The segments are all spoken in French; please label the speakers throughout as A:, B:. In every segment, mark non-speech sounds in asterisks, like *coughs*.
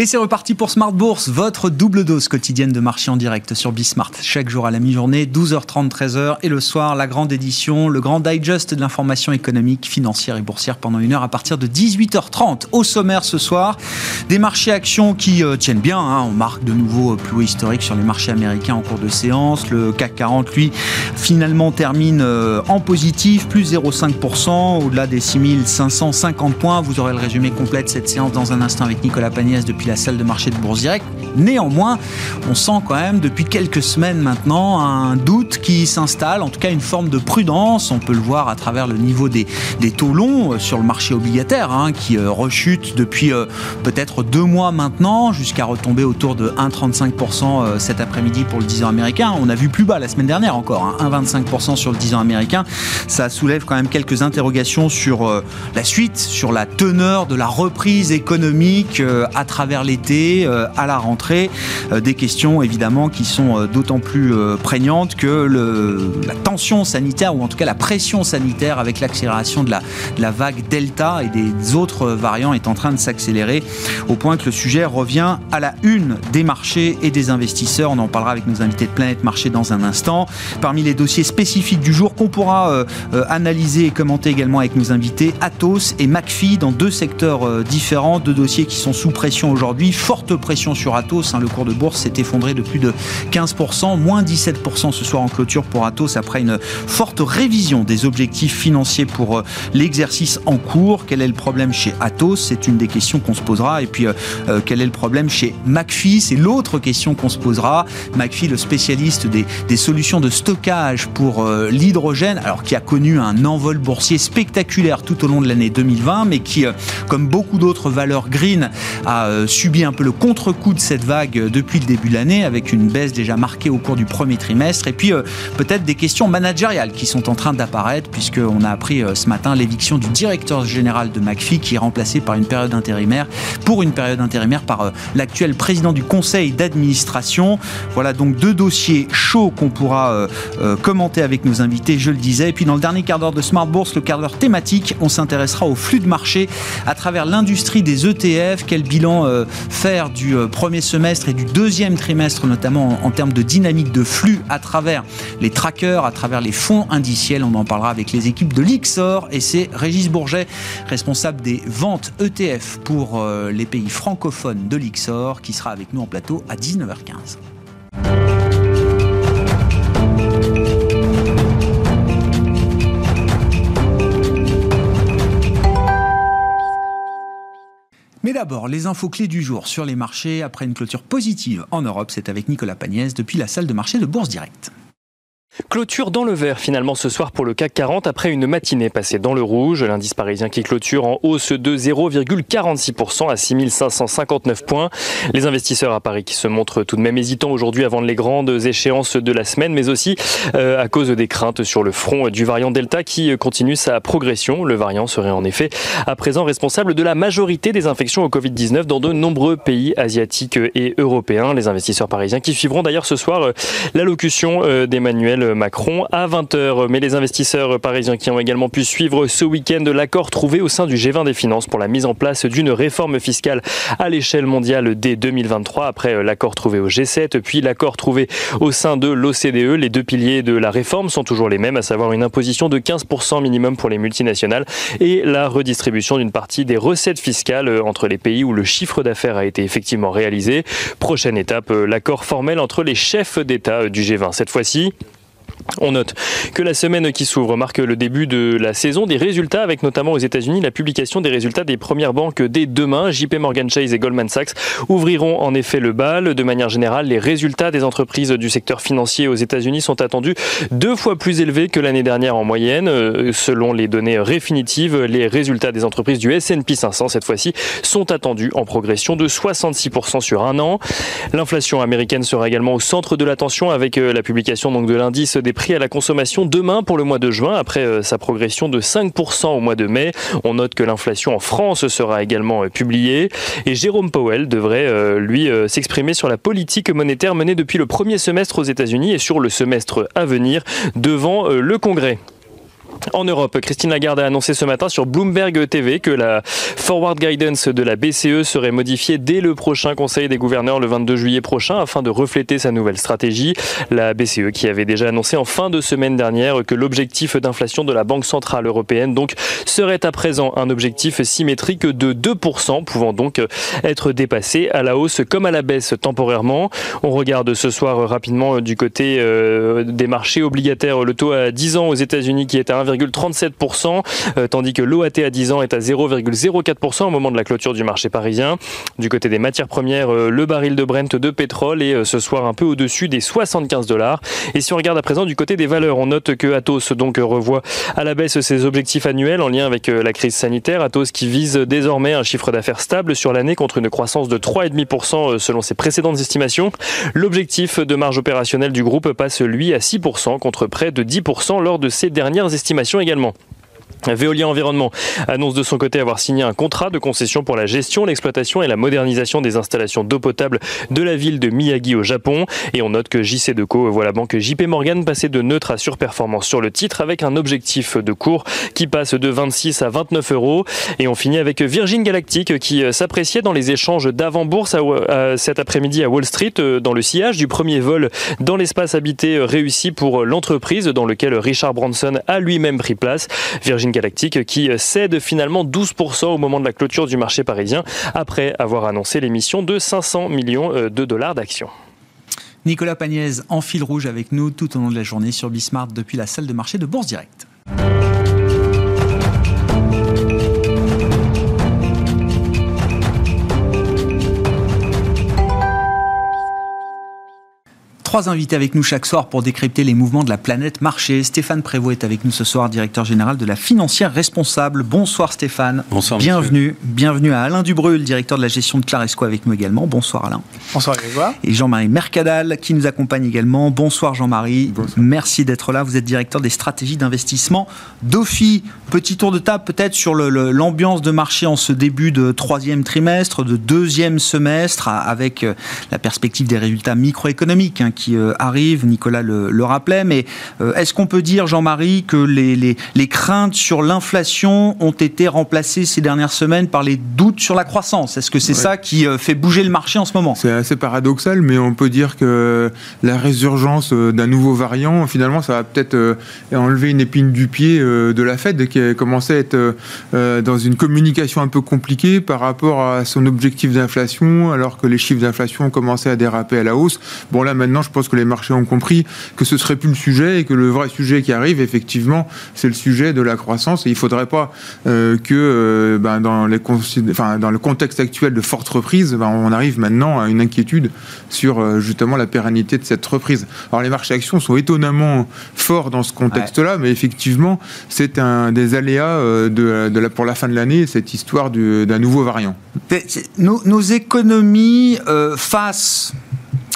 A: Et c'est reparti pour Smart Bourse, votre double dose quotidienne de marché en direct sur Bismart. Chaque jour à la mi-journée, 12h30, 13h. Et le soir, la grande édition, le grand digest de l'information économique, financière et boursière pendant une heure à partir de 18h30. Au sommaire ce soir, des marchés actions qui euh, tiennent bien. Hein. On marque de nouveau euh, plus haut historique sur les marchés américains en cours de séance. Le CAC 40, lui, finalement termine euh, en positif, plus 0,5%, au-delà des 6550 points. Vous aurez le résumé complet de cette séance dans un instant avec Nicolas Pagnès depuis la salle de marché de Bourse Direct. Néanmoins, on sent quand même depuis quelques semaines maintenant un doute qui s'installe, en tout cas une forme de prudence. On peut le voir à travers le niveau des, taux longs euh, sur le marché obligataire hein, qui euh, rechute depuis euh, peut-être deux mois maintenant jusqu'à retomber autour de 1,35% cet après-midi pour le 10 ans américain. On a vu plus bas la semaine dernière encore, 1,25% hein, sur le 10 ans américain. Ça soulève quand même quelques interrogations sur la suite, sur la teneur de la reprise économique à travers l'été, à la rentrée. Euh, des questions évidemment qui sont euh, d'autant plus prégnantes que la tension sanitaire, ou en tout cas la pression sanitaire avec l'accélération de la, vague Delta et des autres variants est en train de s'accélérer, au point que le sujet revient à la une des marchés et des investisseurs. On en parlera avec nos invités de Planète Marché dans un instant. Parmi les dossiers spécifiques du jour qu'on pourra analyser et commenter également avec nos invités, Atos et McPhee dans deux secteurs différents, deux dossiers qui sont sous pression aujourd'hui. Forte pression sur Atos. Hein. le cours de bourse s'est effondré de plus de 15%, moins 17% ce soir en clôture pour Atos après une forte révision des objectifs financiers pour euh, l'exercice en cours. Quel est le problème chez Atos? C'est une des questions qu'on se posera. Et puis, euh, euh, quel est le problème chez McPhee? C'est l'autre question qu'on se posera. McPhee, le spécialiste des, des solutions de stockage pour l'hydrogène, alors qui a connu un envol boursier spectaculaire tout au long de l'année 2020, mais qui, comme beaucoup d'autres valeurs green, a subi un peu le contre-coup de cette vague depuis le début de l'année, avec une baisse déjà marquée au cours du premier trimestre. Et puis euh, peut-être des questions managériales qui sont en train d'apparaître, puisqu'on a appris euh, ce matin l'éviction du directeur général de McPhee, qui est remplacé par une période intérimaire, pour une période intérimaire par euh, l'actuel président du conseil d'administration. Voilà donc deux dossiers chauds qu'on pourra commenter avec nos invités, je le disais. Et puis dans le dernier quart d'heure de Smart Bourse, le quart d'heure thématique, on s'intéressera au flux de marché à travers l'industrie des ETF. Quel bilan faire du premier semestre et du deuxième trimestre, notamment en, termes de dynamique de flux à travers les trackers, à travers les fonds indiciels. On en parlera avec les équipes de l'IXOR et c'est Régis Bourget, responsable des ventes ETF pour euh, les pays francophones de l'IXOR, qui sera avec nous en plateau à 19h15. Mais d'abord, les infos clés du jour sur les marchés après une clôture positive en Europe. C'est avec Nicolas Pagnès depuis la salle de marché de Bourse Directe.
B: Clôture dans le vert finalement ce soir pour le CAC 40 après une matinée passée dans le rouge. L'indice parisien qui clôture en hausse de 0,46% à 6559 points. Les investisseurs à Paris qui se montrent tout de même hésitants aujourd'hui avant les grandes échéances de la semaine, mais aussi euh, à cause des craintes sur le front du variant Delta qui continue sa progression. Le variant serait en effet à présent responsable de la majorité des infections au Covid-19 dans de nombreux pays asiatiques et européens. Les investisseurs parisiens qui suivront d'ailleurs ce soir euh, l'allocution euh, d'Emmanuel Macron à 20h. Mais les investisseurs parisiens qui ont également pu suivre ce week-end l'accord trouvé au sein du G20 des finances pour la mise en place d'une réforme fiscale à l'échelle mondiale dès 2023 après l'accord trouvé au G7 puis l'accord trouvé au sein de l'OCDE. Les deux piliers de la réforme sont toujours les mêmes, à savoir une imposition de 15% minimum pour les multinationales et la redistribution d'une partie des recettes fiscales entre les pays où le chiffre d'affaires a été effectivement réalisé. Prochaine étape, l'accord formel entre les chefs d'État du G20. Cette fois-ci, on note que la semaine qui s'ouvre marque le début de la saison des résultats, avec notamment aux États-Unis la publication des résultats des premières banques dès demain. JP Morgan Chase et Goldman Sachs ouvriront en effet le bal. De manière générale, les résultats des entreprises du secteur financier aux États-Unis sont attendus deux fois plus élevés que l'année dernière en moyenne. Euh, selon les données définitives, les résultats des entreprises du S&P 500 cette fois-ci sont attendus en progression de 66% sur un an. L'inflation américaine sera également au centre de l'attention avec euh, la publication donc de l'indice des des prix à la consommation demain pour le mois de juin, après sa progression de 5% au mois de mai. On note que l'inflation en France sera également publiée. Et Jérôme Powell devrait, lui, s'exprimer sur la politique monétaire menée depuis le premier semestre aux États-Unis et sur le semestre à venir devant le Congrès. En Europe, Christine Lagarde a annoncé ce matin sur Bloomberg TV que la forward guidance de la BCE serait modifiée dès le prochain Conseil des gouverneurs le 22 juillet prochain afin de refléter sa nouvelle stratégie. La BCE qui avait déjà annoncé en fin de semaine dernière que l'objectif d'inflation de la Banque centrale européenne donc serait à présent un objectif symétrique de 2%, pouvant donc être dépassé à la hausse comme à la baisse temporairement. On regarde ce soir rapidement du côté euh, des marchés obligataires le taux à 10 ans aux États-Unis qui est à 1,37%, euh, tandis que l'OAT à 10 ans est à 0,04% au moment de la clôture du marché parisien. Du côté des matières premières, euh, le baril de Brent de pétrole est euh, ce soir un peu au-dessus des 75 dollars. Et si on regarde à présent du côté des valeurs, on note que Atos donc revoit à la baisse ses objectifs annuels en lien avec la crise sanitaire. Atos qui vise désormais un chiffre d'affaires stable sur l'année contre une croissance de 3,5% selon ses précédentes estimations. L'objectif de marge opérationnelle du groupe passe lui à 6% contre près de 10% lors de ses dernières estimations également. Veolia Environnement annonce de son côté avoir signé un contrat de concession pour la gestion, l'exploitation et la modernisation des installations d'eau potable de la ville de Miyagi au Japon. Et on note que JC Deco voit la banque JP Morgan passer de neutre à surperformance sur le titre avec un objectif de cours qui passe de 26 à 29 euros. Et on finit avec Virgin Galactic qui s'appréciait dans les échanges d'avant-bourse cet après-midi à Wall Street euh, dans le sillage du premier vol dans l'espace habité réussi pour l'entreprise dans lequel Richard Branson a lui-même pris place. Galactique qui cède finalement 12% au moment de la clôture du marché parisien après avoir annoncé l'émission de 500 millions euh, de dollars d'actions.
A: Nicolas Pagnès en fil rouge avec nous tout au long de la journée sur Bismart depuis la salle de marché de Bourse Direct. Trois invités avec nous chaque soir pour décrypter les mouvements de la planète marché. Stéphane Prévost est avec nous ce soir, directeur général de la financière responsable. Bonsoir Stéphane.
C: Bonsoir.
A: Bienvenue. Bienvenue à Alain Dubreuil, directeur de la gestion de Claresco avec nous également. Bonsoir Alain.
D: Bonsoir Grégoire.
A: Et Jean-Marie Mercadal qui nous accompagne également. Bonsoir Jean-Marie. Merci d'être là. Vous êtes directeur des stratégies d'investissement d'OFI. Petit tour de table peut-être sur l'ambiance de marché en ce début de troisième trimestre, de deuxième semestre, avec euh, la perspective des résultats microéconomiques hein, qui euh, arrive, Nicolas le, rappelait, mais euh, est-ce qu'on peut dire, Jean-Marie, que les, les, craintes sur l'inflation ont été remplacées ces dernières semaines par les doutes sur la croissance? Est-ce que c'est ça qui euh, fait bouger le marché en ce moment?
C: C'est assez paradoxal, mais on peut dire que la résurgence d'un nouveau variant, finalement, ça va peut-être enlever une épine du pied de la Fed, qui a commencé à être dans une communication un peu compliquée par rapport à son objectif d'inflation, alors que les chiffres d'inflation ont commencé à déraper à la hausse. Bon, là, maintenant, je pense que les marchés ont compris que ce serait plus le sujet et que le vrai sujet qui arrive, effectivement, c'est le sujet de la croissance. Et il ne faudrait pas euh, que euh, ben, dans, les, enfin, dans le contexte actuel de forte reprise, ben, on arrive maintenant à une inquiétude sur euh, justement la pérennité de cette reprise. Alors les marchés actions sont étonnamment forts dans ce contexte-là, mais effectivement, c'est un des aléas de, de la, pour la fin de l'année, cette histoire d'un nouveau variant.
A: Nos, nos économies face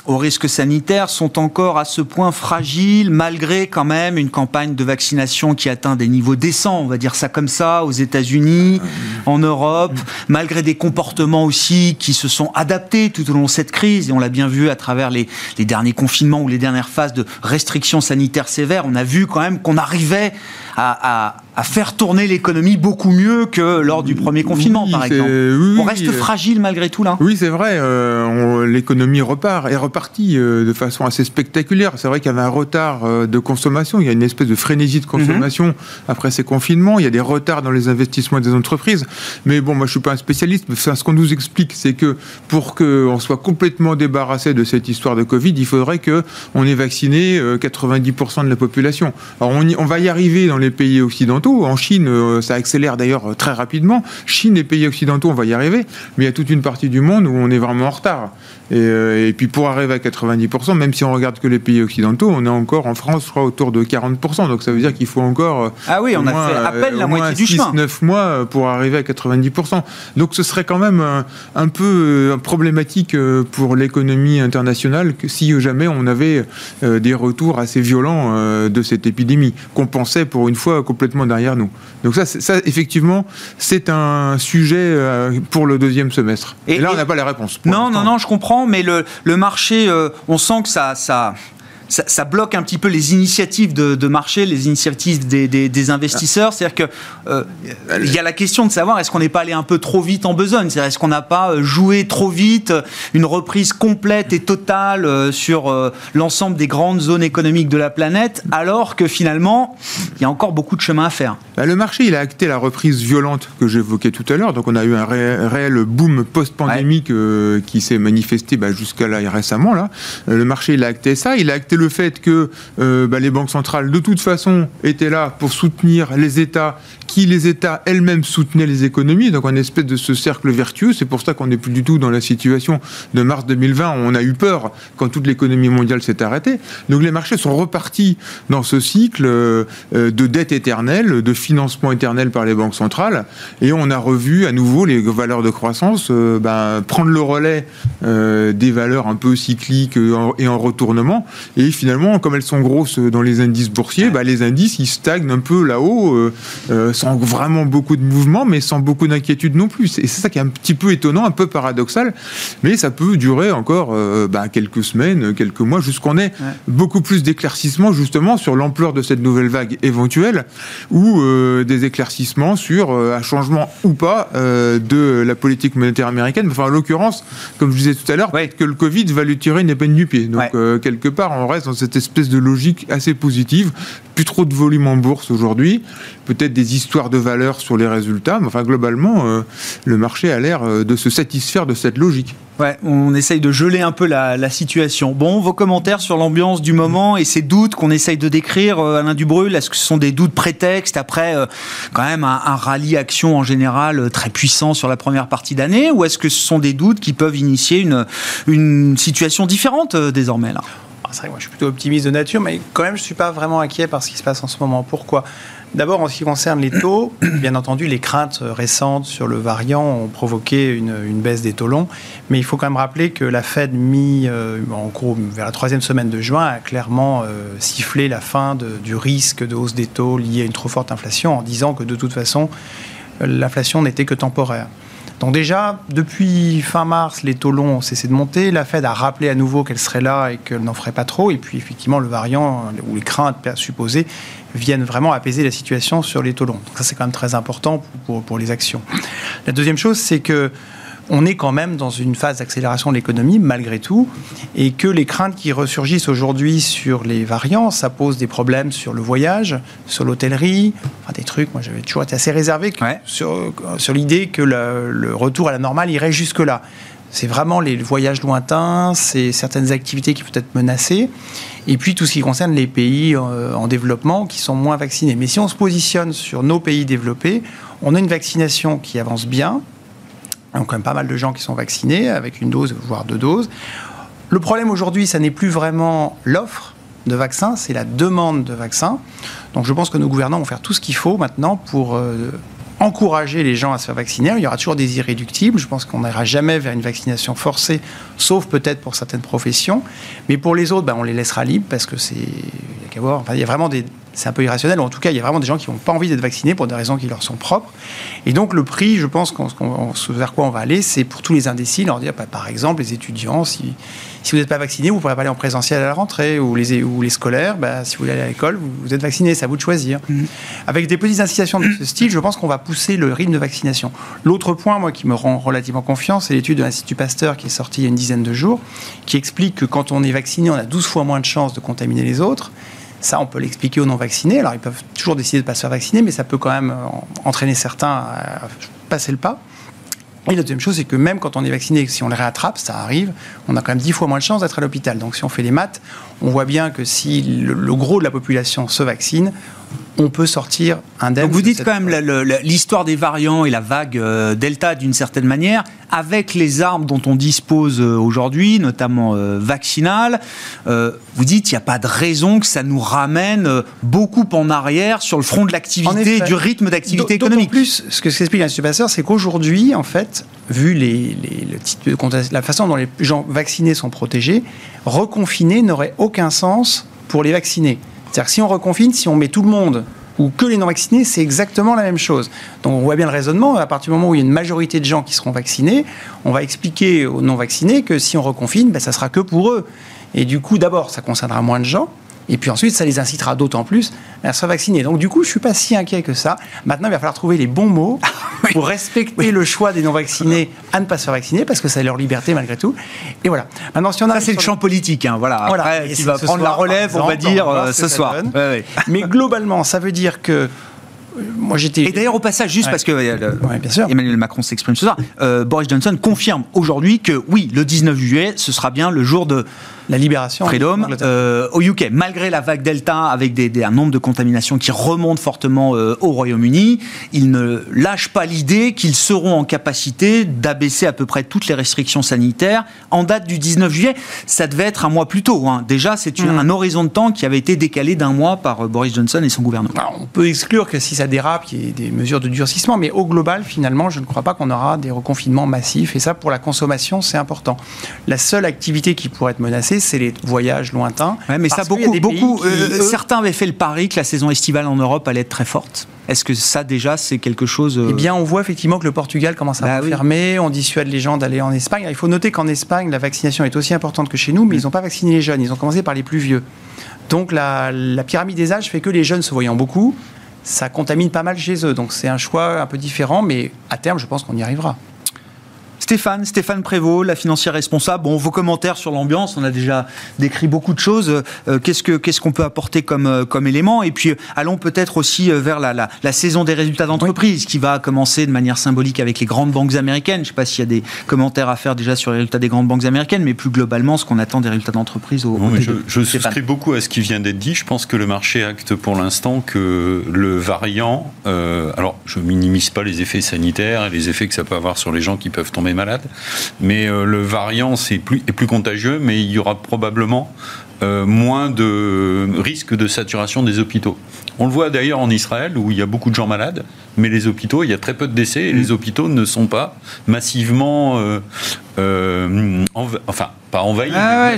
A: aux risques sanitaires sont encore à ce point fragiles, malgré quand même une campagne de vaccination qui atteint des niveaux décents, on va dire ça comme ça, aux États-Unis, en Europe, malgré des comportements aussi qui se sont adaptés tout au long de cette crise, et on l'a bien vu à travers les, les derniers confinements ou les dernières phases de restrictions sanitaires sévères, on a vu quand même qu'on arrivait à, faire tourner l'économie beaucoup mieux que lors du premier confinement, par exemple. on reste fragile malgré tout là.
C: Oui, c'est vrai. Euh, l'économie repart, est repartie euh, de façon assez spectaculaire. C'est vrai qu'il y avait un retard euh, de consommation. Il y a une espèce de frénésie de consommation mhm. après ces confinements. Il y a des retards dans les investissements des entreprises. Mais bon, moi, je suis pas un spécialiste. Mais ce qu'on nous explique, c'est que pour qu'on soit complètement débarrassé de cette histoire de Covid, il faudrait que on ait vacciné 90% de la population. Alors, on, on va y arriver dans les pays occidentaux. En Chine, ça accélère d'ailleurs très rapidement. Chine et pays occidentaux, on va y arriver, mais il y a toute une partie du monde où on est vraiment en retard. Et, et puis pour arriver à 90%, même si on regarde que les pays occidentaux, on est encore en France, je crois, autour de 40%. Donc ça veut dire qu'il faut encore.
A: Ah oui, on a fait à peine la moitié du 6, chemin.
C: 9 mois pour arriver à 90%. Donc ce serait quand même un peu problématique pour l'économie internationale que si jamais on avait des retours assez violents de cette épidémie, qu'on pensait pour une fois complètement derrière nous. Donc ça, ça effectivement, c'est un sujet pour le deuxième semestre. Et, là, on n'a pas les réponses.
A: Non, non, non, je comprends, mais le, marché, on sent que ça, ça, bloque un petit peu les initiatives de, marché, les initiatives des, investisseurs. C'est-à-dire qu'il euh, y a la question de savoir est-ce qu'on n'est pas allé un peu trop vite en besogne? C'est-à-dire est-ce qu'on n'a pas euh, joué trop vite euh, une reprise complète et totale sur l'ensemble des grandes zones économiques de la planète, alors que finalement, il y a encore beaucoup de chemin à faire?
C: Bah, Le marché, il a acté la reprise violente que j'évoquais tout à l'heure. Donc on a eu un réel boom post-pandémique qui s'est manifesté bah, jusqu'à là récemment. Là. Le marché, il a acté ça. Il a acté le fait que euh, bah, les banques centrales, de toute façon, étaient là pour soutenir les États qui, les États elles-mêmes, soutenaient les économies. Donc, un espèce de ce cercle vertueux. C'est pour ça qu'on n'est plus du tout dans la situation de mars 2020 où on a eu peur quand toute l'économie mondiale s'est arrêtée. Donc, les marchés sont repartis dans ce cycle euh, de dette éternelle, de financement éternel par les banques centrales. Et on a revu à nouveau les valeurs de croissance euh, bah, prendre le relais des valeurs un peu cycliques et en retournement. Et finalement, comme elles sont grosses dans les indices boursiers, bah, les indices, ils stagnent un peu là-haut, euh, euh, sans vraiment beaucoup de mouvement, mais sans beaucoup d'inquiétude non plus. Et c'est ça qui est un petit peu étonnant, un peu paradoxal, mais ça peut durer encore euh, bah, quelques semaines, quelques mois, jusqu'on ait beaucoup plus d'éclaircissements justement sur l'ampleur de cette nouvelle vague éventuelle, ou des éclaircissements sur un changement ou pas de la politique monétaire américaine. Enfin, en l'occurrence, comme je disais tout à l'heure, que le Covid va lui tirer une épine du pied. Donc, quelque part, on reste dans cette espèce de logique assez positive. Plus trop de volume en bourse aujourd'hui, peut-être des histoires de valeur sur les résultats, mais enfin globalement, euh, le marché a l'air euh, de se satisfaire de cette logique.
A: Ouais, on essaye de geler un peu la, situation. Bon, vos commentaires sur l'ambiance du moment et ces doutes qu'on essaye de décrire, euh, Alain Dubrul, est-ce que ce sont des doutes prétextes après quand même un, rallye action en général très puissant sur la première partie d'année, ou est-ce que ce sont des doutes qui peuvent initier une, une situation différente désormais là?
D: Moi je suis plutôt optimiste de nature, mais quand même je ne suis pas vraiment inquiet par ce qui se passe en ce moment. Pourquoi? D'abord, en ce qui concerne les taux, *coughs* bien entendu, les craintes récentes sur le variant ont provoqué une, baisse des taux longs. Mais il faut quand même rappeler que la Fed, mis euh, en gros vers la troisième semaine de juin, a clairement euh, sifflé la fin du risque de hausse des taux lié à une trop forte inflation en disant que de toute façon, l'inflation n'était que temporaire. Donc déjà, depuis fin mars, les taux longs ont cessé de monter. La Fed a rappelé à nouveau qu'elle serait là et qu'elle n'en ferait pas trop. Et puis effectivement, le variant ou les craintes supposées viennent vraiment apaiser la situation sur les taux longs. Donc ça, c'est quand même très important pour les actions. La deuxième chose, c'est que on est quand même dans une phase d'accélération de l'économie, malgré tout, et que les craintes qui ressurgissent aujourd'hui sur les variants, ça pose des problèmes sur le voyage, sur l'hôtellerie, enfin, des trucs, moi j'avais toujours été assez réservé sur, sur l'idée que le, retour à la normale irait jusque-là. C'est vraiment les voyages lointains, c'est certaines activités qui peuvent être menacées, et puis tout ce qui concerne les pays euh, en développement qui sont moins vaccinés. Mais si on se positionne sur nos pays développés, on a une vaccination qui avance bien, donc quand même pas mal de gens qui sont vaccinés avec une dose, voire deux doses. Le problème aujourd'hui, ça n'est plus vraiment l'offre de vaccins, c'est la demande de vaccins. Donc je pense que nos gouvernants vont faire tout ce qu'il faut maintenant pour euh, encourager les gens à se faire vacciner. Il y aura toujours des irréductibles. Je pense qu'on n'ira jamais vers une vaccination forcée, sauf peut-être pour certaines professions. Mais pour les autres, ben, on les laissera libres parce que c'est. Il y a Enfin, il y a vraiment des, c'est un peu irrationnel. En tout cas, il y a vraiment des gens qui n'ont pas envie d'être vaccinés pour des raisons qui leur sont propres. Et donc, le prix, je pense, vers quoi on va aller, c'est pour tous les indécis, leur dire, bah, par exemple, les étudiants, si, si vous n'êtes pas vacciné, vous ne pourrez pas aller en présentiel à la rentrée, ou les, ou les scolaires, bah, si vous voulez aller à l'école, vous, êtes vacciné, c'est à vous de choisir. Mmh. Avec des petites incitations de ce style, je pense qu'on va pousser le rythme de vaccination. L'autre point, moi, qui me rend relativement confiance, c'est l'étude de l'Institut Pasteur qui est sortie il y a une dizaine de jours, qui explique que quand on est vacciné, on a 12 fois moins de chances de contaminer les autres. Ça, on peut l'expliquer aux non-vaccinés. Alors, ils peuvent toujours décider de ne pas se faire vacciner, mais ça peut quand même euh, entraîner certains à passer le pas. Et la deuxième chose, c'est que même quand on est vacciné, si on les réattrape, ça arrive, on a quand même dix fois moins de chances d'être à l'hôpital. Donc si on fait les maths, on voit bien que si le, gros de la population se vaccine, on peut sortir indemne.
A: Donc vous dites quand même l'histoire des variants et la vague euh, Delta d'une certaine manière, avec les armes dont on dispose euh, aujourd'hui, notamment euh, vaccinales, vous dites qu'il n'y a pas de raison que ça nous ramène beaucoup en arrière sur le front de l'activité, du rythme d'activité économique.
D: En plus, ce que s'explique l'Institut Pasteur, c'est qu'aujourd'hui, en fait, vu les, le la façon dont les gens vaccinés sont protégés, reconfiner n'aurait aucun sens pour les vaccinés. C'est-à-dire que si on reconfine, si on met tout le monde ou que les non-vaccinés, c'est exactement la même chose. Donc on voit bien le raisonnement, à partir du moment où il y a une majorité de gens qui seront vaccinés, on va expliquer aux non-vaccinés que si on reconfine, ben, ça sera que pour eux. Et du coup, d'abord, ça concernera moins de gens, et puis ensuite, ça les incitera d'autant plus à se vacciner. Donc du coup, je suis pas si inquiet que ça. Maintenant, il va falloir trouver les bons mots pour respecter le choix des non-vaccinés à ne pas se faire vacciner, parce que c'est leur liberté malgré tout. Et voilà.
A: Maintenant, si on a... Ça, c'est le champ politique. Hein, voilà. voilà. Après, qui va prendre la relève, on va dire, euh, ce soir.
D: Mais globalement, ça veut dire que euh, moi j'étais.
A: Et d'ailleurs au passage, juste parce que euh, bien sûr. Emmanuel Macron s'exprime ce soir, Boris Johnson confirme aujourd'hui que oui, le 19 juillet, ce sera bien le jour de
D: la libération
A: Freedom euh, au UK. Malgré la vague Delta, avec des, un nombre de contaminations qui remonte fortement euh, au Royaume-Uni, ils ne lâchent pas l'idée qu'ils seront en capacité d'abaisser à peu près toutes les restrictions sanitaires en date du 19 juillet. Ça devait être un mois plus tôt. Hein. Déjà, c'est mm. un horizon de temps qui avait été décalé d'un mois par euh, Boris Johnson et son gouvernement.
D: on peut exclure que si ça dérape, il y ait des mesures de durcissement, mais au global, finalement, je ne crois pas qu'on aura des reconfinements massifs. Et ça, pour la consommation, c'est important. La seule activité qui pourrait être menacée, c'est les voyages lointains.
A: mais ça, beaucoup, beaucoup. Euh, certains avaient fait le pari que la saison estivale en Europe allait être très forte. Est-ce que ça déjà c'est quelque chose
D: euh, Eh bien, on voit effectivement que le Portugal commence à bah fermer. On dissuade les gens d'aller en Espagne. Il faut noter qu'en Espagne, la vaccination est aussi importante que chez nous, mais ils n'ont pas vacciné les jeunes. Ils ont commencé par les plus vieux. Donc la, la pyramide des âges fait que les jeunes se voyant beaucoup, ça contamine pas mal chez eux. Donc c'est un choix un peu différent, mais à terme, je pense qu'on y arrivera.
A: Stéphane, Stéphane Prévost, la financière responsable. Bon, vos commentaires sur l'ambiance, on a déjà décrit beaucoup de choses. Euh, qu'est-ce que qu'est-ce qu'on peut apporter comme euh, comme élément? Et puis euh, allons peut-être aussi vers la, la, saison des résultats d'entreprise qui va commencer de manière symbolique avec les grandes banques américaines. Je ne sais pas s'il y a des commentaires à faire déjà sur les résultats des grandes banques américaines, mais plus globalement, ce qu'on attend des résultats d'entreprise au.
E: je, je souscris beaucoup à ce qui vient d'être dit. Je pense que le marché acte pour l'instant que le variant. alors, je minimise pas les effets sanitaires et les effets que ça peut avoir sur les gens qui peuvent tomber malade. Mais euh, le variant est plus contagieux, mais il y aura probablement euh, moins de risque de saturation des hôpitaux. On le voit d'ailleurs en Israël où il y a beaucoup de gens malades, mais les hôpitaux, il y a très peu de décès et les mm. hôpitaux ne sont pas massivement, euh, enfin pas envahi,
A: ah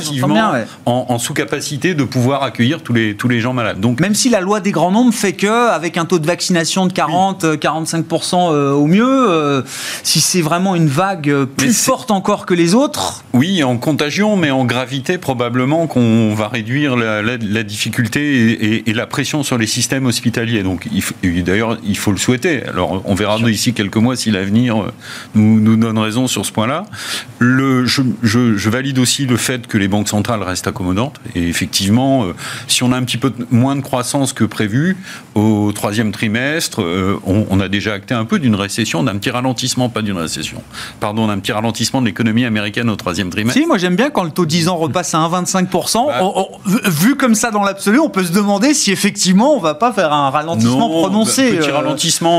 E: en, sous-capacité de pouvoir accueillir tous les, tous les gens malades.
A: Donc, Même si la loi des grands nombres fait que, avec un taux de vaccination de 40-45% euh, au mieux, euh, si c'est vraiment une vague plus forte encore que les autres.
E: Oui, en contagion, mais en gravité, probablement qu'on va réduire la, la, difficulté et, la pression sur les systèmes hospitaliers. Donc, d'ailleurs, il faut le souhaiter. Alors, on verra d'ici quelques mois si l'avenir euh, nous, nous, donne raison sur ce point-là. Je, je, je valide aussi le fait que les banques centrales restent accommodantes. Et effectivement, euh, si on a un petit peu moins de croissance que prévu au troisième trimestre, euh, on, a déjà acté un peu d'une récession, d'un petit ralentissement, pas d'une récession, pardon, d'un petit ralentissement de l'économie américaine au troisième trimestre.
A: Si, moi j'aime bien quand le taux 10 ans repasse à 1,25%. Bah. vu comme ça dans l'absolu, on peut se demander si effectivement on va pas faire un ralentissement prononcé.
E: Bah, petit euh, ralentissement,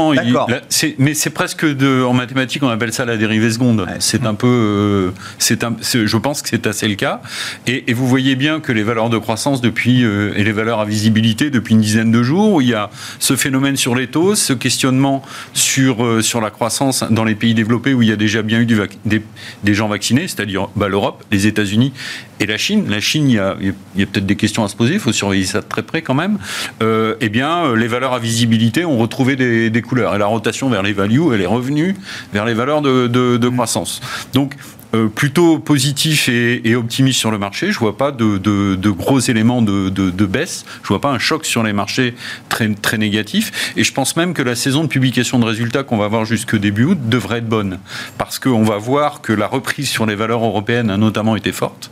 E: mais c'est presque de, en mathématiques, on appelle ça la dérivée seconde. C'est un peu, c'est un, je pense que c'est assez le cas. Et, vous voyez bien que les valeurs de croissance depuis euh, et les valeurs à visibilité depuis une dizaine de jours, où il y a ce phénomène sur les taux, ce questionnement sur, euh, sur la croissance dans les pays développés où il y a déjà bien eu des, des, gens vaccinés, c'est-à-dire bah, l'Europe, les États-Unis et la Chine. La Chine, il y a, peut-être des questions à se poser, il faut surveiller ça de très près quand même. Euh, eh bien, les valeurs à visibilité ont retrouvé des, couleurs. Et la rotation vers les values, elle est revenue vers les valeurs de, de, croissance. Donc, euh, plutôt positif et, optimiste sur le marché. Je vois pas de, gros éléments de, baisse. Je vois pas un choc sur les marchés très, très négatif. Et je pense même que la saison de publication de résultats qu'on va avoir jusque début août devrait être bonne. Parce qu'on va voir que la reprise sur les valeurs européennes a notamment été forte.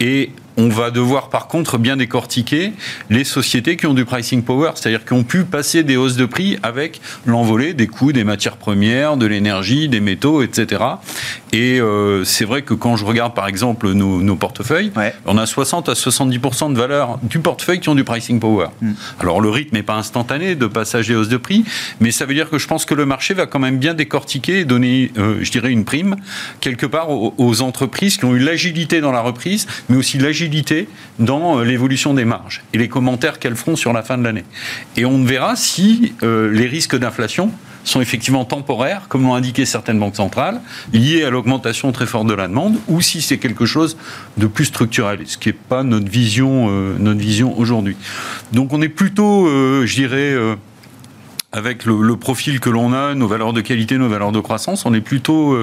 E: Et on va devoir par contre bien décortiquer les sociétés qui ont du pricing power, c'est-à-dire qui ont pu passer des hausses de prix avec l'envolée des coûts des matières premières, de l'énergie, des métaux, etc. Et euh, c'est vrai que quand je regarde par exemple nos, portefeuilles, on a 60 à 70% de valeur du portefeuille qui ont du pricing power. Hmm. Alors le rythme n'est pas instantané de passage des hausses de prix, mais ça veut dire que je pense que le marché va quand même bien décortiquer et donner, euh, je dirais, une prime quelque part aux, aux entreprises qui ont eu l'agilité dans la reprise, mais aussi l'agilité dans euh, l'évolution des marges et les commentaires qu'elles feront sur la fin de l'année. Et on verra si les risques d'inflation sont effectivement temporaires, comme l'ont indiqué certaines banques centrales, liés à l'augmentation très forte de la demande, ou si c'est quelque chose de plus structurel, ce qui n'est pas notre vision, euh, notre vision aujourd'hui. Donc on est plutôt, je dirais, avec le, profil que l'on a, nos valeurs de qualité, nos valeurs de croissance, on est plutôt,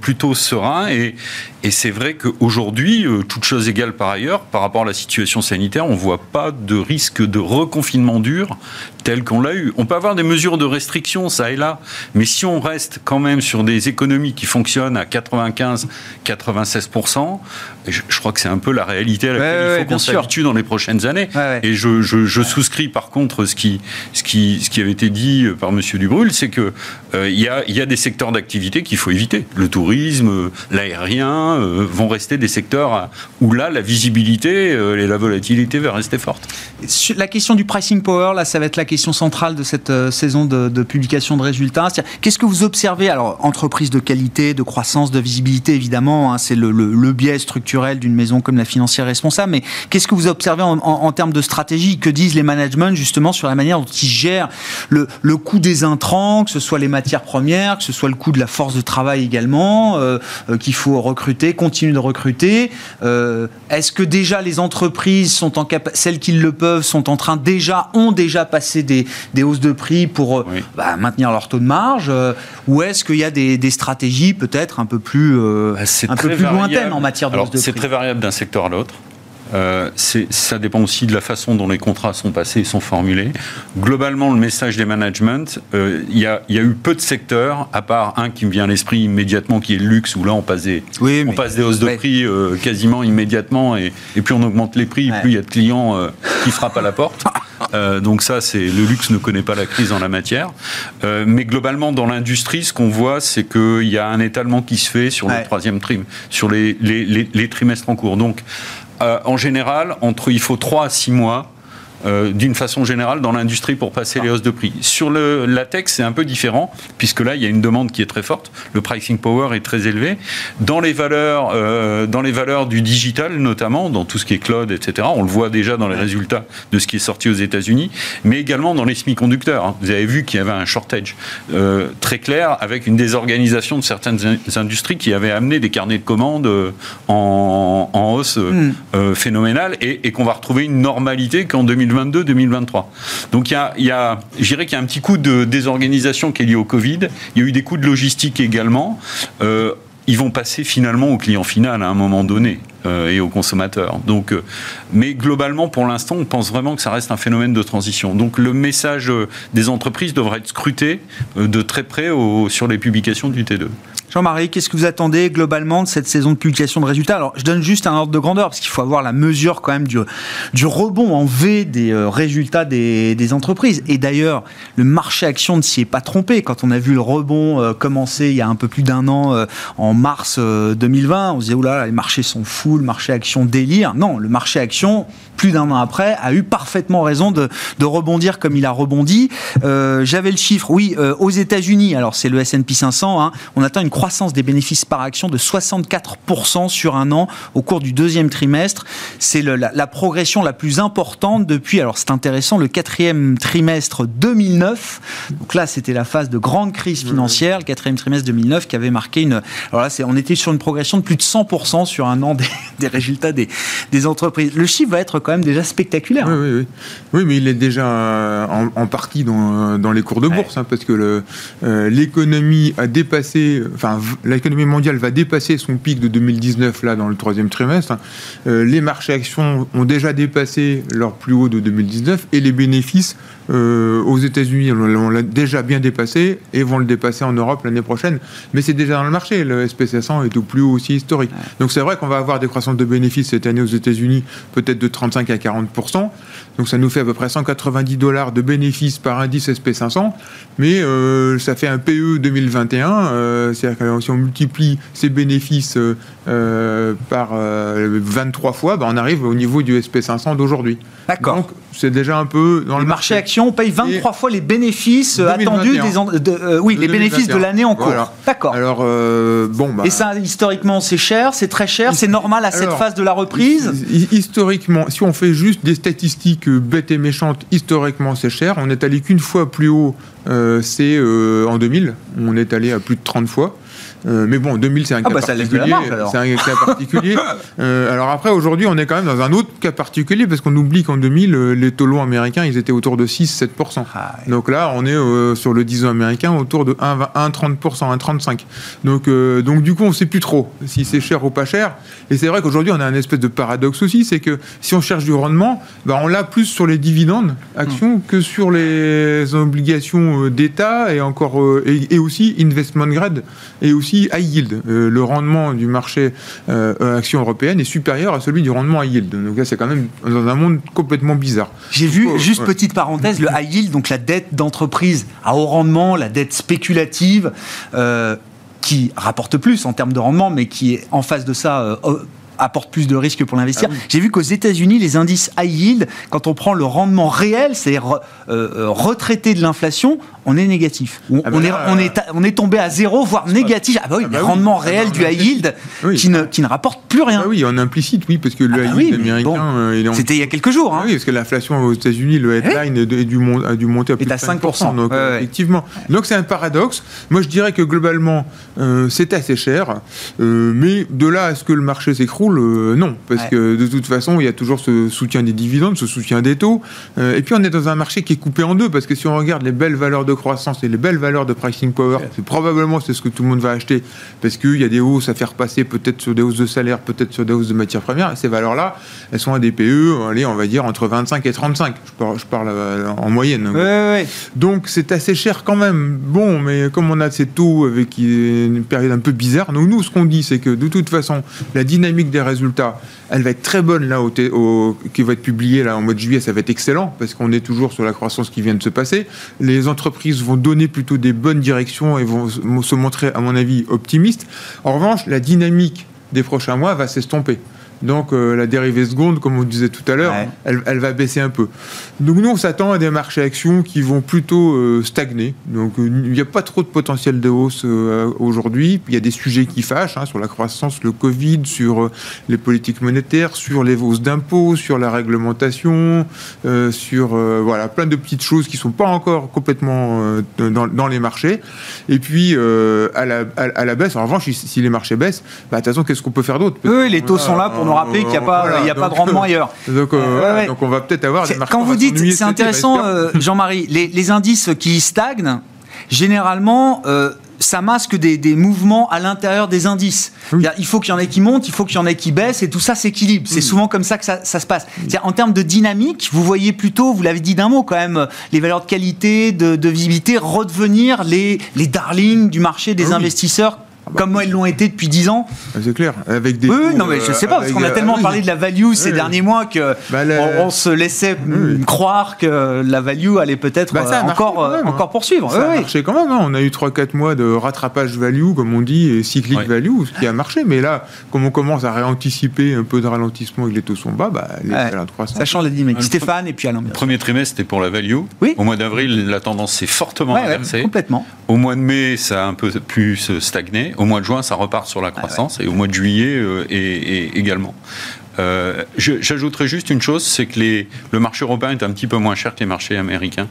E: plutôt serein. Et, c'est vrai qu'aujourd'hui, euh, toute chose par ailleurs, par rapport à la situation sanitaire, on ne voit pas de risque de reconfinement dur tel qu'on l'a eu. On peut avoir des mesures de restriction, ça et là, mais si on reste quand même sur des économies qui fonctionnent à 95-96%, je, crois que c'est un peu la réalité à laquelle il faut qu'on s'habitue dans les prochaines années. et je, souscris par contre ce qui, ce, qui, ce qui avait été dit par M. Dubrul, c'est qu'il euh, y, a, y a des secteurs d'activité qu'il faut éviter. Le tourisme, l'aérien, euh, vont rester des secteurs où là, la visibilité euh, et la volatilité va rester forte.
A: La question du pricing power, là, ça va être la question centrale de cette euh, saison de, publication de résultats. Qu'est-ce que vous observez? Alors, entreprise de qualité, de croissance, de visibilité, évidemment, hein, c'est le, biais structurel d'une maison comme la financière responsable, mais qu'est-ce que vous observez en, termes de stratégie Que disent les managements, justement, sur la manière dont ils gèrent le, coût des intrants, que ce soit les matières premières, que ce soit le coût de la force de travail également, qu'il faut recruter continuent de recruter. Euh, est-ce que déjà les entreprises sont en celles qui le peuvent sont en train déjà ont déjà passé des, hausses de prix pour euh, bah, maintenir leur taux de marge euh, ou est-ce qu'il y a des, stratégies peut-être un peu plus bah, un peu plus lointaines en matière de hausse de prix
E: C'est très variable d'un secteur à l'autre. Euh, ça dépend aussi de la façon dont les contrats sont passés et sont formulés. Globalement, le message des managements, euh, il y, a, eu peu de secteurs, à part un qui me vient à l'esprit immédiatement, qui est le luxe, où là on passe des, on passe des hausses de prix euh, quasiment immédiatement, et, et, plus on augmente les prix, plus il y a de clients qui frappent à la porte. *laughs* donc ça, c'est le luxe ne connaît pas la crise en la matière. mais globalement, dans l'industrie, ce qu'on voit, c'est qu'il y a un étalement qui se fait sur le troisième trimestre, sur les, les, les, les, trimestres en cours. Donc, euh, en général, entre, il faut 3 à 6 mois euh, d'une façon générale dans l'industrie pour passer les hausses de prix. Sur le latex, c'est un peu différent, puisque là, il y a une demande qui est très forte, le pricing power est très élevé. Dans les valeurs, euh, dans les valeurs du digital, notamment, dans tout ce qui est cloud, etc., on le voit déjà dans les résultats de ce qui est sorti aux États-Unis, mais également dans les semi-conducteurs. Hein. Vous avez vu qu'il y avait un shortage euh, très clair avec une désorganisation de certaines industries qui avait amené des carnets de commandes en, hausse hmm. phénoménale et, et qu'on va retrouver une normalité qu'en 2020 2022-2023. Donc il y a, je dirais qu'il y a un petit coup de désorganisation qui est lié au Covid. Il y a eu des coûts de logistique également. Euh, ils vont passer finalement au client final à un moment donné euh, et aux consommateurs. Donc, euh, mais globalement, pour l'instant, on pense vraiment que ça reste un phénomène de transition. Donc le message des entreprises devrait être scruté de très près sur les publications du T2.
A: Jean-Marie, qu'est-ce que vous attendez globalement de cette saison de publication de résultats? Alors, je donne juste un ordre de grandeur, parce qu'il faut avoir la mesure quand même du, du rebond en V des euh, résultats des, des, entreprises. Et d'ailleurs, le marché action ne s'y est pas trompé. Quand on a vu le rebond euh, commencer il y a un peu plus d'un an, euh, en mars 2020, on se disait, oula, les marchés sont fous, le marché action délire. Non, le marché action, plus d'un an après, a eu parfaitement raison de, de rebondir comme il a rebondi. J'avais le chiffre, oui, aux États-Unis, alors c'est le S&P 500, hein, on attend une croissance croissance des bénéfices par action de 64% sur un an au cours du deuxième trimestre. C'est la, progression la plus importante depuis, alors c'est intéressant, le quatrième trimestre 2009. Donc là, c'était la phase de grande crise financière, le quatrième trimestre 2009 qui avait marqué une... Alors là, on était sur une progression de plus de 100% sur un an *laughs* des, résultats des, des, entreprises. Le chiffre va être quand même déjà spectaculaire.
C: Oui, oui, oui. oui mais il est déjà euh, en, partie dans, dans, les cours de bourse, hein, parce que euh, l'économie a dépassé, enfin l'économie mondiale va dépasser son pic de 2019 là dans le troisième trimestre. Hein. Euh, les marchés actions ont déjà dépassé leur plus haut de 2019 et les bénéfices euh, aux États-Unis, on l'a déjà bien dépassé et vont le dépasser en Europe l'année prochaine. Mais c'est déjà dans le marché. Le SP500 est au plus haut aussi historique. Donc c'est vrai qu'on va avoir des croissances de bénéfices cette année aux États-Unis, peut-être de 35 à 40 donc ça nous fait à peu près 190 dollars de bénéfices par indice SP500, mais euh, ça fait un PE 2021, euh, c'est-à-dire que si on multiplie ces bénéfices euh, par 23 fois, bah, on arrive au niveau du SP500 d'aujourd'hui.
A: D'accord. Donc
C: c'est déjà un peu
A: dans le marché action, on paye 23 fois les bénéfices attendus des de, oui, les bénéfices de l'année en cours. D'accord.
C: Alors bon bah,
A: Et ça historiquement c'est cher, c'est très cher, c'est normal à cette phase de la reprise?
C: Historiquement, si on fait juste des statistiques bêtes et méchantes, historiquement c'est cher. On est allé qu'une fois plus haut, euh, c'est euh, en 2000. On est allé à plus de 30 fois. Euh, mais bon, 2000, c'est un, ah bah, particulier. C'est un cas *laughs* particulier. Euh, alors après, aujourd'hui, on est quand même dans un autre cas particulier parce qu'on oublie qu'en 2000, euh, les taux longs américains, ils étaient autour de 6-7%. Ah, donc là, on est sur le 10 ans américain autour de 1,30%, 1,35%. Donc, donc du coup, on ne sait plus trop si c'est cher ou pas cher. Et c'est vrai qu'aujourd'hui, on a un espèce de paradoxe aussi, c'est que si on cherche du rendement, bah, on l'a plus sur les dividendes actions hmm. que sur les obligations d'État et encore et, et aussi investment grade et aussi high yield. Euh, le rendement du marché euh, action européenne est supérieur à celui du rendement high yield. Donc là, c'est quand même dans un monde complètement bizarre.
A: J'ai vu, juste petite parenthèse, le high yield, donc la dette d'entreprise à haut rendement, la dette spéculative. Euh, qui rapporte plus en termes de rendement, mais qui est en face de ça apporte plus de risques pour l'investisseur. Ah J'ai vu qu'aux États-Unis, les indices high yield, quand on prend le rendement réel, c'est-à-dire retraité de l'inflation, on est négatif. On, ah bah est, on, est, on est tombé à zéro, voire négatif. Ah bah oui, ah bah rendement réel du high yield qui, ne, qui ne rapporte plus rien.
C: oui, en implicite, oui, parce que le high yield américain.
A: Euh, C'était il y a quelques jours. Hein.
C: Oui, parce que l'inflation aux États-Unis, le headline est a dû monter à plus de 5%. donc, effectivement. Donc c'est un paradoxe. Moi, je dirais que globalement, euh, c'est assez cher. Euh, mais de là à ce que le marché s'écroule, non. Parce que de toute façon, il y a toujours ce soutien des dividendes, ce soutien des taux. et puis on est dans un marché qui est coupé en deux. Parce que si on regarde les belles valeurs de croissance et les belles valeurs de pricing power, c'est probablement c'est ce que tout le monde va acheter parce qu'il y a des hausses à faire passer peut-être sur des hausses de salaire, peut-être sur des hausses de matières premières. Et ces valeurs-là, elles sont à des PE, allez, on va dire entre 25 et 35. Je parle, euh, en moyenne. Donc c'est assez cher quand même. Bon, mais comme on a ces taux avec une période un peu bizarre, donc nous, ce qu'on dit, c'est que de toute façon, la dynamique des résultats, elle va être très bonne là, au, qui va être publiée là en mois de juillet, ça va être excellent parce qu'on est toujours sur la croissance qui vient de se passer. Les entreprises vont donner plutôt des bonnes directions et vont se montrer, à mon avis, optimistes. En revanche, la dynamique des prochains mois va s'estomper. Donc euh, la dérivée seconde, comme on disait tout à l'heure, elle, va baisser un peu. Donc nous, on s'attend à des marchés actions qui vont plutôt euh, stagner. Donc euh, il n'y a pas trop de potentiel de hausse aujourd'hui. Il y a des sujets qui fâchent hein, sur la croissance, le Covid, sur les politiques monétaires, sur les hausses d'impôts, sur la réglementation, sur voilà plein de petites choses qui sont pas encore complètement dans, les marchés. Et puis à la, à, la, baisse, en revanche, si, les marchés baissent, bah, de toute façon, qu'est-ce qu'on peut faire d'autre?
A: Oui, les taux sont là pour nous rappeler qu'il n'y a pas, il y a pas de rendement ailleurs. *laughs*
C: Donc, euh, donc on va peut-être avoir des
A: Quand vous dites, c'est intéressant, euh, Jean-Marie, les, indices qui stagnent, généralement, euh, ça masque des, mouvements à l'intérieur des indices. Il faut qu'il y en ait qui montent, il faut qu'il y en ait qui baissent, et tout ça s'équilibre. C'est souvent comme ça que ça, se passe. En termes de dynamique, vous voyez plutôt, vous l'avez dit d'un mot quand même, les valeurs de qualité, de, visibilité redevenir les, les darlings du marché des ah investisseurs ah bah, Comme elles l'ont été depuis 10 ans.
C: Ah, c'est clair. Avec des
A: oui, non, mais je sais pas, parce qu'on a tellement parlé de la value ces derniers mois que bah, on, se laissait croire que la value allait peut-être bah, euh, encore, euh, hein. encore poursuivre.
C: Ça a marché quand même. Hein. On a eu 3-4 mois de rattrapage value, comme on dit, et cyclique value, ce qui a marché. Mais là, comme on commence à réanticiper un peu de ralentissement et que les taux sont bas, bah, les ouais.
A: Ça change la dynamique. Stéphane, et puis Alain. Le
E: premier trimestre, c'était pour la value.
A: Oui.
E: Au mois d'avril, la tendance s'est fortement inversée.
A: complètement.
E: Au mois de mai, ça a un peu plus stagné. Au mois de juin, ça repart sur la ah croissance, et au mois de juillet euh, et, également. Euh, j'ajouterais juste une chose, c'est que les, le marché européen est un petit peu moins cher que les marchés américains.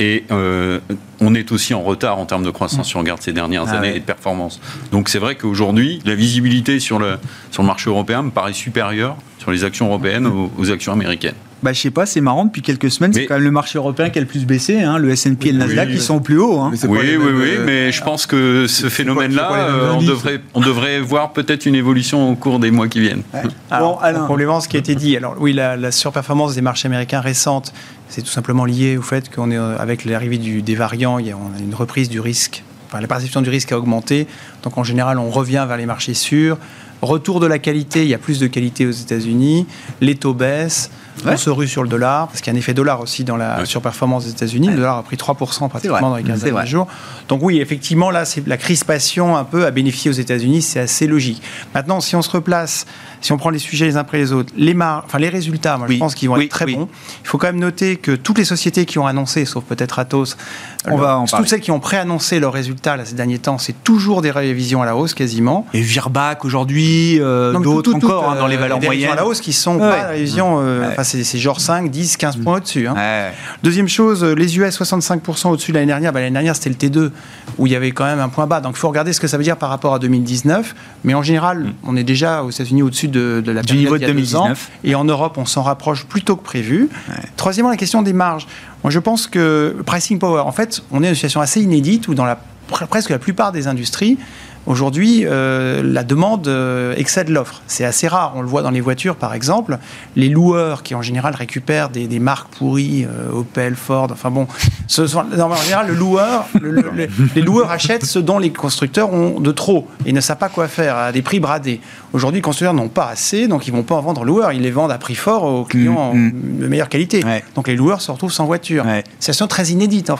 E: Et euh, on est aussi en retard en termes de croissance si on regarde ces dernières ah années et de performance. Donc c'est vrai qu'aujourd'hui, la visibilité sur le, sur le marché européen me paraît supérieure sur les actions européennes aux actions américaines
A: bah, je sais pas, c'est marrant, depuis quelques semaines, c'est quand même le marché européen qui a le plus baissé, hein, le S&P et le Nasdaq, qui sont au plus haut. Hein.
E: Oui, oui, oui, mais je pense que ce phénomène-là, euh, on, devrait, on devrait voir peut-être une évolution au cours des mois qui viennent. *laughs*
D: Alors, bon, ce qui a été dit, alors oui, la, surperformance des marchés américains récentes, c'est tout simplement lié au fait qu'on est, euh, avec l'arrivée des variants, il y a, on a une reprise du risque, enfin la perception du risque a augmenté, donc en général, on revient vers les marchés sûrs, Retour de la qualité, il y a plus de qualité aux États-Unis, les taux baissent. On se rue sur le dollar, parce qu'il y a un effet dollar aussi dans la surperformance des États-Unis. Le dollar a pris 3% pratiquement dans les 15 derniers jours. Donc oui, effectivement, là, c'est la crispation un peu à bénéficier aux États-Unis, c'est assez logique. Maintenant, si on se replace, si on prend les sujets les uns après les autres, les, enfin, les résultats, moi, je pense qu'ils vont être très bons. Il faut quand même noter que toutes les sociétés qui ont annoncé, sauf peut-être Atos, on va en toutes celles qui ont préannoncé leurs résultats là, ces derniers temps, c'est toujours des révisions à la hausse quasiment.
A: Et Virbac aujourd'hui, euh, d'autres encore hein, dans les valeurs
D: des
A: moyennes.
D: à la hausse qui sont pas des révisions, euh, enfin, c'est genre 5, 10, 15 points au-dessus. Hein. Deuxième chose, euh, les US 65% au-dessus de l'année dernière. Bah, l'année dernière, c'était le T2 où il y avait quand même un point bas. Donc il faut regarder ce que ça veut dire par rapport à 2019. Mais en général, mm. on est déjà aux États-Unis au-dessus de, la
A: du niveau de 2019.
D: et en Europe, on s'en rapproche plutôt que prévu. Troisièmement, la question des marges. Moi, je pense que pricing power, en fait, on est dans une situation assez inédite où dans la, presque la plupart des industries, Aujourd'hui, euh, la demande euh, excède l'offre. C'est assez rare. On le voit dans les voitures, par exemple. Les loueurs qui, en général, récupèrent des, marques pourries, euh, Opel, Ford, enfin bon, ce sont, en général, le loueur, les loueurs achètent ce dont les constructeurs ont de trop et ne savent pas quoi faire à des prix bradés. Aujourd'hui, les constructeurs n'ont pas assez, donc ils vont pas en vendre aux loueurs. Ils les vendent à prix fort aux clients mm, mm. de meilleure qualité. Donc les loueurs se retrouvent sans voiture. Ouais. Situation très inédite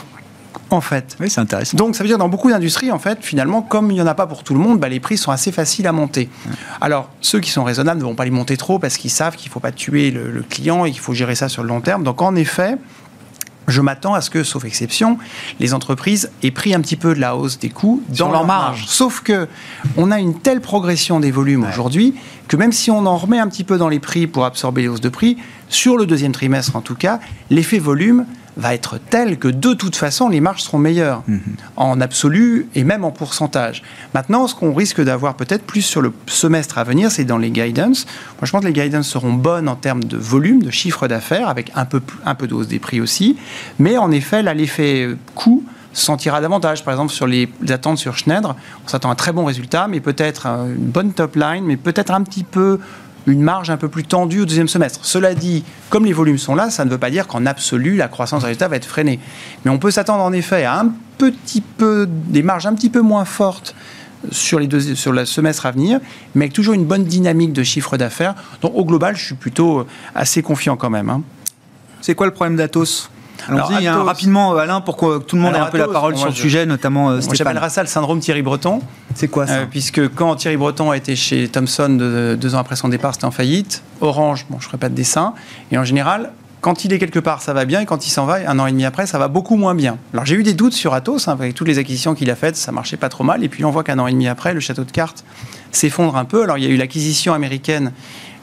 D: en fait.
A: Oui, c'est intéressant.
D: Donc ça veut dire dans beaucoup d'industries, en fait, finalement, comme il n'y en a pas pour tout le monde, bah, les prix sont assez faciles à monter. Alors, ceux qui sont raisonnables ne vont pas les monter trop parce qu'ils savent qu'il ne faut pas tuer le, client et qu'il faut gérer ça sur le long terme. Donc en effet, je m'attends à ce que, sauf exception, les entreprises aient pris un petit peu de la hausse des coûts dans leur marge. Sauf que on a une telle progression des volumes aujourd'hui que même si on en remet un petit peu dans les prix pour absorber les hausses de prix, sur le deuxième trimestre en tout cas, l'effet volume va être tel que de toute façon, les marges seront meilleures mhm. en absolu et même en pourcentage. Maintenant, ce qu'on risque d'avoir peut-être plus sur le semestre à venir, c'est dans les guidance. Moi, je pense que les guidance seront bonnes en termes de volume, de chiffre d'affaires, avec un peu, un peu de hausse des prix aussi. Mais en effet, là, l'effet coût sentira davantage. Par exemple, sur les attentes sur Schneider, on s'attend à un très bon résultat, mais peut-être une bonne top line, mais peut-être un petit peu une marge un peu plus tendue au deuxième semestre. Cela dit, comme les volumes sont là, ça ne veut pas dire qu'en absolu, la croissance des résultats va être freinée. Mais on peut s'attendre en effet à un petit peu, des marges un petit peu moins fortes sur, les deux, sur le semestre à venir, mais avec toujours une bonne dynamique de chiffre d'affaires. Donc au global, je suis plutôt assez confiant quand même. Hein.
A: C'est quoi le problème d'Atos? Allons-y, hein, rapidement, Alain, pour que tout le monde ait un peu la parole sur le sujet, notamment euh, Stéphane.
D: J'appellerais ça le syndrome Thierry Breton.
A: C'est quoi ça euh,
D: Puisque quand Thierry Breton a été chez Thomson deux ans après son départ, c'était en faillite. Orange, bon, je ne ferai pas de dessin. Et en général, quand il est quelque part, ça va bien, et quand il s'en va, un an et demi après, ça va beaucoup moins bien. Alors j'ai eu des doutes sur Atos, hein, avec toutes les acquisitions qu'il a faites, ça marchait pas trop mal, et puis on voit qu'un an et demi après, le château de cartes s'effondre un peu. Alors il y a eu l'acquisition américaine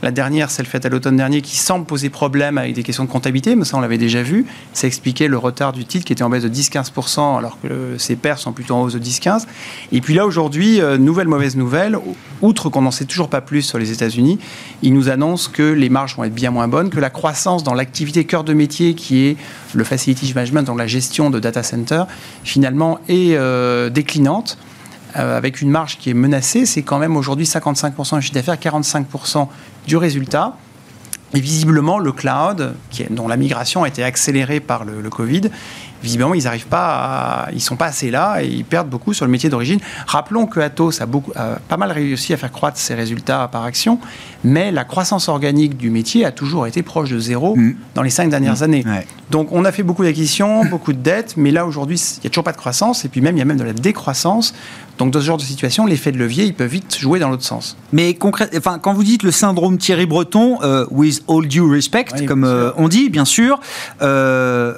D: la dernière, celle faite à l'automne dernier, qui semble poser problème avec des questions de comptabilité, mais ça on l'avait déjà vu. Ça expliquait le retard du titre qui était en baisse de 10-15%, alors que ses pertes sont plutôt en hausse de 10-15%. Et puis là, aujourd'hui, euh, nouvelle mauvaise nouvelle, outre qu'on n'en sait toujours pas plus sur les États-Unis, ils nous annoncent que les marges vont être bien moins bonnes, que la croissance dans l'activité cœur de métier, qui est le facility management, donc la gestion de data center, finalement est euh, déclinante. Euh, avec une marge qui est menacée, c'est quand même aujourd'hui 55% du chiffre d'affaires, 45% du résultat. Et visiblement, le cloud, dont la migration a été accélérée par le, Covid, visiblement, ils n'arrivent pas ils sont pas assez là et ils perdent beaucoup sur le métier d'origine. Rappelons que Atos a, beaucoup, pas mal réussi à faire croître ses résultats par action, mais la croissance organique du métier a toujours été proche de zéro mm. dans les cinq dernières mm. années. Donc, on a fait beaucoup d'acquisitions, *coughs* beaucoup de dettes, mais là, aujourd'hui, il n'y a toujours pas de croissance et puis même, il y a même de la décroissance. Donc, dans ce genre de situation, l'effet de levier, il peut vite jouer dans l'autre sens.
A: Mais enfin, quand vous dites le syndrome Thierry Breton, euh, with all due respect, comme euh, on dit, bien sûr, euh,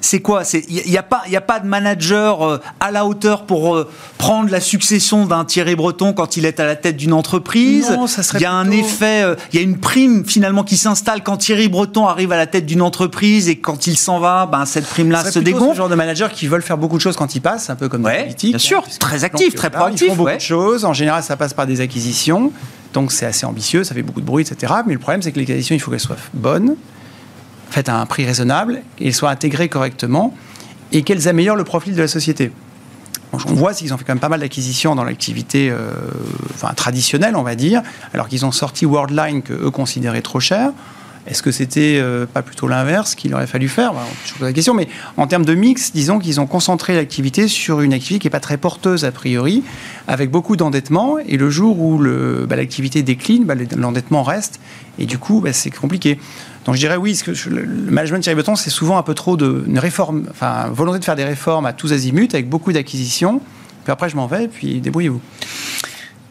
A: c'est quoi? Il n'y a, pas, a pas de manager à la hauteur pour prendre la succession d'un Thierry Breton quand il est à la tête d'une entreprise? Il y a un effet, euh, il y a une prime finalement qui s'installe quand Thierry Breton arrive à la tête d'une entreprise et quand il s'en va, ben, cette prime-là se dégonfle.
D: ce genre de manager qui veulent faire beaucoup de choses quand ils passent, un peu comme
A: ouais,
D: politique.
A: Bien sûr, très actif, très proactif.
D: Ils font beaucoup de choses. En général, ça passe par des acquisitions. Donc c'est assez ambitieux, ça fait beaucoup de bruit, etc. Mais le problème, c'est que les acquisitions, il faut qu'elles soient bonnes faites à un prix raisonnable, et soient intégrées correctement, et qu'elles améliorent le profil de la société. On voit qu'ils ont fait quand même pas mal d'acquisitions dans l'activité euh, traditionnelle, on va dire, alors qu'ils ont sorti Worldline que eux considéraient trop cher. Est-ce que c'était euh, pas plutôt l'inverse qu'il aurait fallu faire? Je pose la question, mais en termes de mix, disons qu'ils ont concentré l'activité sur une activité qui n'est pas très porteuse a priori, avec beaucoup d'endettement, et le jour où bah, l'activité décline, bah, l'endettement reste, et du coup, bah, c'est compliqué. Donc je dirais oui, le management Thierry Breton, c'est souvent un peu trop de réforme, enfin volonté de faire des réformes à tous azimuts avec beaucoup d'acquisitions. Puis après je m'en vais, puis débrouillez-vous.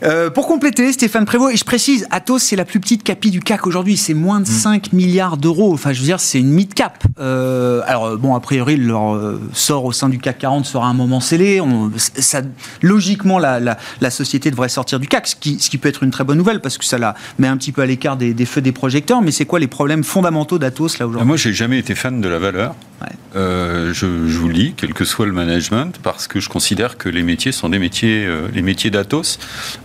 A: Euh, pour compléter, Stéphane Prévost, et je précise, Atos, c'est la plus petite capi du CAC aujourd'hui, c'est moins de 5 mm. milliards d'euros. Enfin, je veux dire, c'est une mid-cap. Euh, alors, euh, bon, a priori, leur euh, sort au sein du CAC 40 sera un moment scellé. On, ça, logiquement, la, la, la, société devrait sortir du CAC, ce qui, ce qui, peut être une très bonne nouvelle, parce que ça la met un petit peu à l'écart des, des, feux des projecteurs. Mais c'est quoi les problèmes fondamentaux d'Atos, là, aujourd'hui?
E: Moi, j'ai jamais été fan de la valeur. Je, je, vous le dis, quel que soit le management, parce que je considère que les métiers sont des métiers, les métiers d'Atos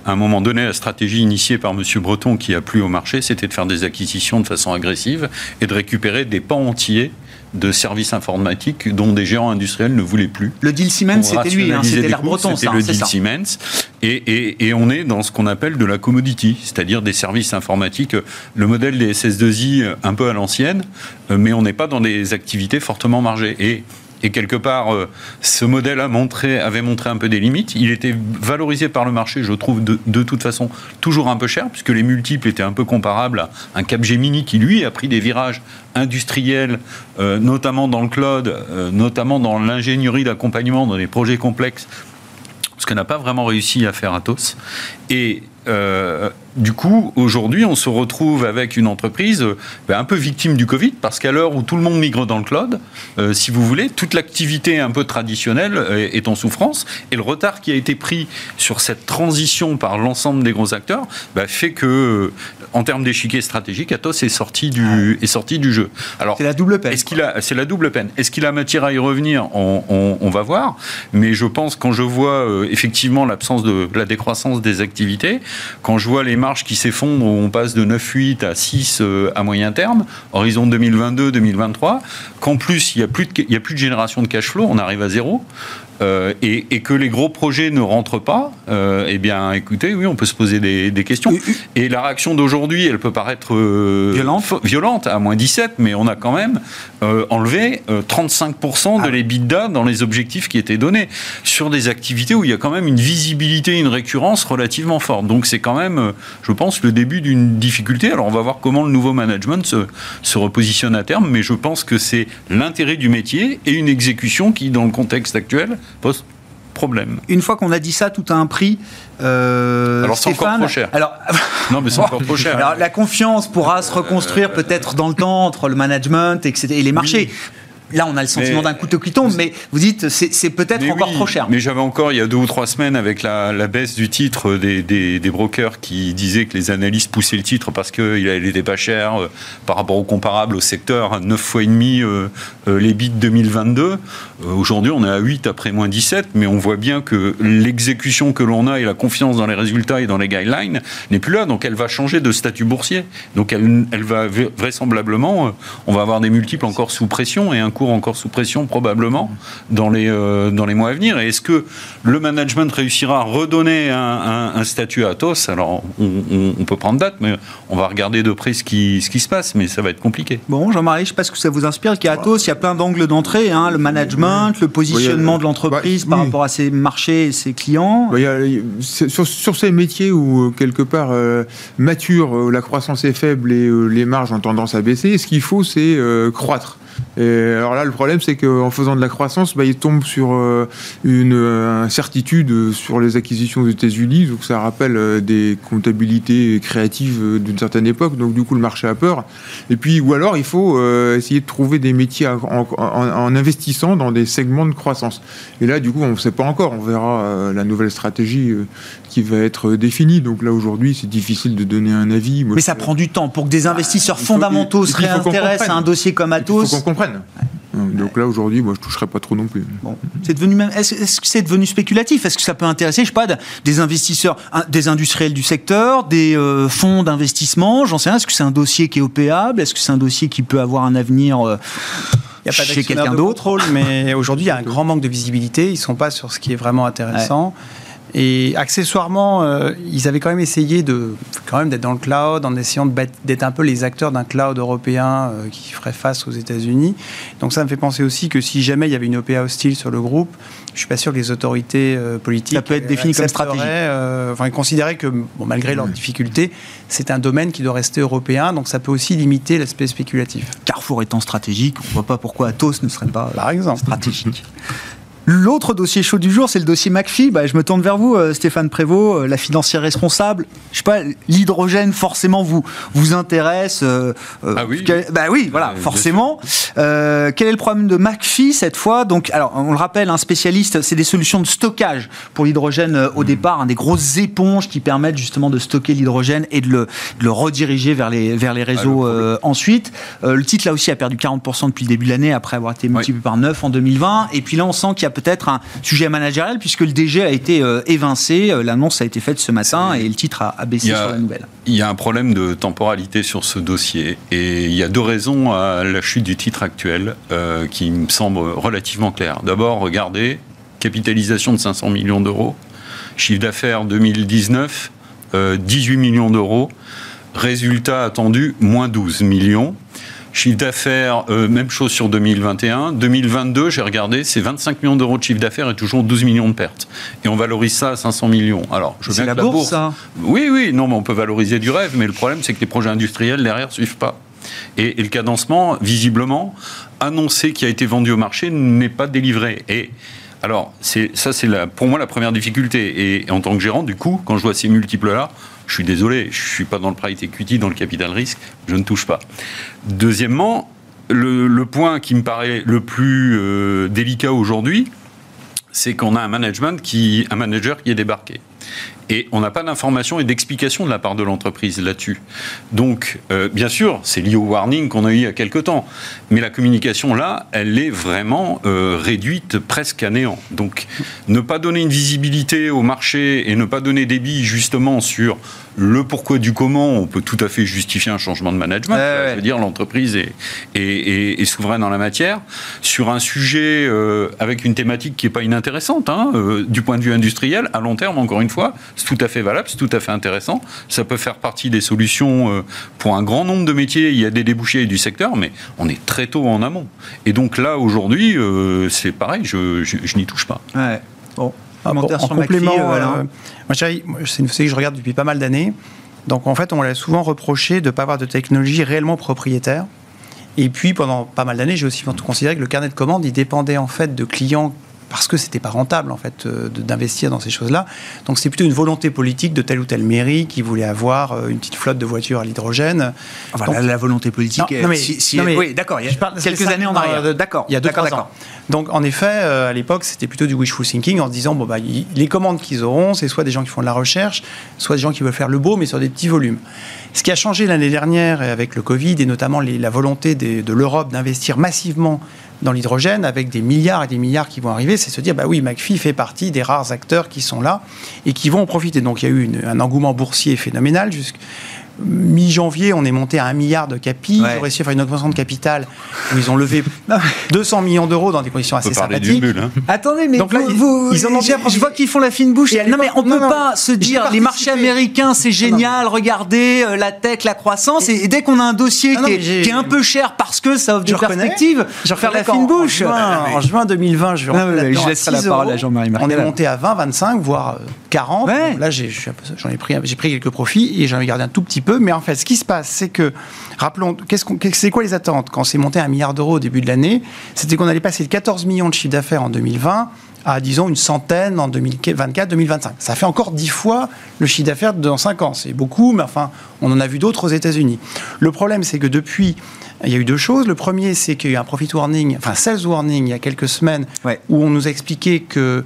E: à un moment donné, la stratégie initiée par M. Breton, qui a plu au marché, c'était de faire des acquisitions de façon agressive et de récupérer des pans entiers de services informatiques dont des géants industriels ne voulaient plus.
A: Le deal Siemens, c'était lui, hein, c'était l'air breton,
E: C'était le deal Siemens. Et, et, on est dans ce qu'on appelle de la commodity, c'est-à-dire des services informatiques, le modèle des SS2I un peu à l'ancienne, euh, mais on n'est pas dans des activités fortement margées. Et et quelque part, euh, ce modèle avait montré un peu des limites. Il était valorisé par le marché, je trouve, de, toute façon, toujours un peu cher, puisque les multiples étaient un peu comparables à un Capgemini qui, lui, a pris des virages industriels, euh, notamment dans le cloud, euh, notamment dans l'ingénierie d'accompagnement, dans des projets complexes, ce qu'on n'a pas vraiment réussi à faire Atos. Et du coup, aujourd'hui, on se retrouve avec une entreprise euh, ben, un peu victime du Covid, parce qu'à l'heure où tout le monde migre dans le cloud, euh, si vous voulez, toute l'activité un peu traditionnelle euh, est en souffrance, et le retard qui a été pris sur cette transition par l'ensemble des gros acteurs ben, fait que, en termes d'échiquier stratégique, Atos est sorti du, est sorti du jeu.
A: Alors, c'est la double peine.
E: Est-ce qu'il a, c'est la double peine. Est-ce qu'il a matière à y revenir? On, on, va voir. Mais je pense, quand je vois effectivement l'absence de la décroissance des activités, quand je vois les marge qui s'effondre, on passe de 9,8 à 6 euh, à moyen terme, horizon 2022-2023, qu'en plus, il n'y a, de, a plus de génération de cash flow, on arrive à zéro. Euh, et, que les gros projets ne rentrent pas, euh, eh bien, écoutez, oui, on peut se poser des, questions. Et la réaction d'aujourd'hui, elle peut paraître euh, violente. violente, à moins 17, mais on a quand même enlevé 35% de ah. l'EBITDA dans les objectifs qui étaient donnés, sur des activités où il y a quand même une visibilité, une récurrence relativement forte. Donc c'est quand même, je pense, le début d'une difficulté. Alors on va voir comment le nouveau management se, se repositionne à terme, mais je pense que c'est l'intérêt du métier et une exécution qui, dans le contexte actuel, pose problème.
A: Une fois qu'on a dit ça, tout a un prix.
E: Euh, alors c'est encore trop cher.
A: Alors, *laughs*
E: non, mais c'est encore trop cher.
A: Alors la confiance pourra se reconstruire peut-être dans le temps entre le management et les marchés. Là, on a le sentiment d'un couteau qui tombe, mais vous dites c'est peut-être encore trop cher.
E: Mais j'avais encore, il y a deux ou trois semaines, avec la, baisse du titre des, des, brokers qui disaient que les analystes poussaient le titre parce qu'il n'était pas cher euh, par rapport au comparable au secteur, 9 fois et demi euh, euh, les bits 2022. Aujourd'hui, on est à 8 après moins 17, mais on voit bien que l'exécution que l'on a et la confiance dans les résultats et dans les guidelines n'est plus là. Donc elle va changer de statut boursier. Donc elle, elle va vraisemblablement, on va avoir des multiples encore sous pression et un cours encore sous pression probablement dans les, euh, dans les mois à venir. Et est-ce que le management réussira à redonner un, statut à Atos? Alors on, peut prendre date, mais on va regarder de près ce qui, ce qui se passe, mais ça va être compliqué.
A: Bon, Jean-Marie, je ne sais pas ce que ça vous inspire, qu'à Atos, il y a plein d'angles d'entrée, hein, le management, le positionnement de l'entreprise par rapport à ses marchés et ses clients.
C: Bah, sur, ces métiers où, euh, quelque part, euh, mature, la croissance est faible et les marges ont tendance à baisser, ce qu'il faut, c'est croître. Et alors là, le problème, c'est qu'en faisant de la croissance, bah, il tombe sur euh, une euh, incertitude sur les acquisitions aux États-Unis. Donc ça rappelle euh, des comptabilités créatives d'une certaine époque. Donc du coup, le marché a peur. Et puis, ou alors, il faut essayer de trouver des métiers en, investissant dans des segments de croissance. Et là, du coup, on ne sait pas encore. On verra la nouvelle stratégie qui va être définie. Donc là, aujourd'hui, c'est difficile de donner un avis.
A: Mais ça prend du temps pour que des investisseurs fondamentaux se réintéressent à un dossier comme Atos
C: comprennent. Donc là aujourd'hui, moi je toucherai pas trop non plus.
A: Bon. C'est devenu même. Est-ce que c'est devenu spéculatif? Est-ce que ça peut intéresser, je sais pas, des investisseurs, des industriels du secteur, des euh, fonds d'investissement? J'en sais rien. Est-ce que c'est un dossier qui est opéable? Est-ce que c'est un dossier qui peut avoir un avenir euh,
D: il n'y a pas chez quelqu'un d'autre? mais aujourd'hui il y a un grand manque de visibilité. Ils sont pas sur ce qui est vraiment intéressant. Et accessoirement, euh, ils avaient quand même essayé de quand même d'être dans le cloud en essayant d'être un peu les acteurs d'un cloud européen euh, qui ferait face aux États-Unis. Donc ça me fait penser aussi que si jamais il y avait une OPA hostile sur le groupe, je suis pas sûr que les autorités euh, politiques
A: ça peut être défini comme stratégie.
D: enfin, considéraient que bon, malgré leurs difficultés, c'est un domaine qui doit rester européen, donc ça peut aussi limiter l'aspect spéculatif.
A: Carrefour étant stratégique, on ne voit pas pourquoi Atos ne serait pas
D: Par exemple.
A: stratégique. *laughs* L'autre dossier chaud du jour, c'est le dossier McPhee. Bah, je me tourne vers vous, euh, Stéphane Prévost, euh, la financière responsable. Je sais pas, l'hydrogène forcément vous vous intéresse. Euh,
E: ah oui.
A: bah oui, voilà, forcément. quel est le problème de McPhee cette fois? Donc, alors, on le rappelle, un spécialiste, c'est des solutions de stockage pour l'hydrogène au hmm. départ, hein, des grosses éponges qui permettent justement de stocker l'hydrogène et de le, de le, rediriger vers les vers les ah, réseaux ensuite. le titre là aussi a perdu 40% depuis le début de l'année après avoir été multiplié par 9 en 2020. Et puis là, on sent qu'il y a peut-être un sujet managérial puisque le DG a été euh, évincé. Euh, l'annonce a été faite ce matin et le titre a, baissé sur la nouvelle.
E: Il y a un problème de temporalité sur ce dossier et il y a deux raisons à la chute du titre actuel euh, qui me semblent relativement claires. D'abord, regardez, capitalisation de 500 millions d'euros, chiffre d'affaires 2019, 18 millions d'euros, résultat attendu, moins 12 millions. Chiffre d'affaires, euh, même chose sur 2021. 2022, j'ai regardé, c'est 25 millions d'euros de chiffre d'affaires et toujours 12 millions de pertes. Et on valorise ça à 500 millions. Alors,
A: je viens la, la bourse, ça
E: Oui, oui, non, mais on peut valoriser du rêve, mais le problème, c'est que les projets industriels derrière ne suivent pas. Et, le cadencement, visiblement, annoncé qui a été vendu au marché, n'est pas délivré. Et alors, ça, c'est pour moi la première difficulté. Et, en tant que gérant, du coup, quand je vois ces multiples-là, je suis désolé, je ne suis pas dans le private equity, dans le capital risque, je ne touche pas. Deuxièmement, le, point qui me paraît le plus euh, délicat aujourd'hui, c'est qu'on a un management qui, un manager qui est débarqué. Et on n'a pas d'information et d'explication de la part de l'entreprise là-dessus. Donc, euh, bien sûr, c'est lié au warning qu'on a eu il y a quelque temps. Mais la communication, là, elle est vraiment euh, réduite presque à néant. Donc, ne pas donner une visibilité au marché et ne pas donner des billes justement sur le pourquoi du comment, on peut tout à fait justifier un changement de management. Je veux dire, l'entreprise est, est, souveraine en la matière. Sur un sujet euh, avec une thématique qui n'est pas inintéressante, hein, du point de vue industriel, à long terme, encore une fois, c'est tout à fait valable, c'est tout à fait intéressant. Ça peut faire partie des solutions euh, pour un grand nombre de métiers. Il y a des débouchés du secteur, mais on est très tôt en amont. Et donc là, aujourd'hui, euh, c'est pareil, je, n'y touche pas.
D: Ouais. Bon. Ah, en complément, euh, c'est une société que je regarde depuis pas mal d'années. Donc en fait, on l'a souvent reproché de ne pas avoir de technologie réellement propriétaire. Et puis pendant pas mal d'années, j'ai aussi considéré que le carnet de commandes, il dépendait en fait de clients parce que c'était pas rentable en fait euh, d'investir dans ces choses-là. Donc c'est plutôt une volonté politique de telle ou telle mairie qui voulait avoir euh, une petite flotte de voitures à l'hydrogène.
A: Enfin, la, volonté politique.
D: Non, mais, oui, d'accord. Il y a quelques années en arrière. D'accord. Il y a deux. Donc en effet, euh, à l'époque, c'était plutôt du wishful thinking en se disant bon bah les commandes qu'ils auront, c'est soit des gens qui font de la recherche, soit des gens qui veulent faire le beau, mais sur des petits volumes. Ce qui a changé l'année dernière avec le Covid et notamment la volonté de l'Europe d'investir massivement dans l'hydrogène avec des milliards et des milliards qui vont arriver, c'est se dire bah oui, McPhee fait partie des rares acteurs qui sont là et qui vont en profiter. Donc il y a eu un engouement boursier phénoménal jusqu'à mi-janvier, on est monté à un milliard de capi. Ils ont réussi à faire une augmentation de capital où ils ont levé *laughs* 200 millions d'euros dans des conditions assez sympathiques.
A: Hein. Attendez, mais Donc là, vous, ils, en ont bien Je vois qu'ils font la fine bouche. Non, mais on ne peut pas se dire les marchés américains, c'est génial, regardez euh, la tech, la croissance. Et, dès qu'on a un dossier qui, est, un peu cher parce que ça offre des perspectives, je faire la fine bouche.
D: En juin, 2020, je,
A: je laisserai la parole à Jean-Marie
D: On est monté à 20, 25, voire 40. Là, j'en ai, pris, pris quelques profits et j'en ai gardé un tout petit peu. Mais en fait, ce qui se passe, c'est que, rappelons, c'est quoi les attentes Quand c'est monté à un milliard d'euros au début de l'année, c'était qu'on allait passer de 14 millions de chiffre d'affaires en 2020 à, disons, une centaine en 2024-2025. Ça fait encore 10 fois le chiffre d'affaires dans 5 ans. C'est beaucoup, mais enfin, on en a vu d'autres aux États-Unis. Le problème, c'est que depuis, il y a eu deux choses. Le premier, c'est qu'il y a eu un profit warning, enfin, sales warning il y a quelques semaines, où on nous a expliqué que,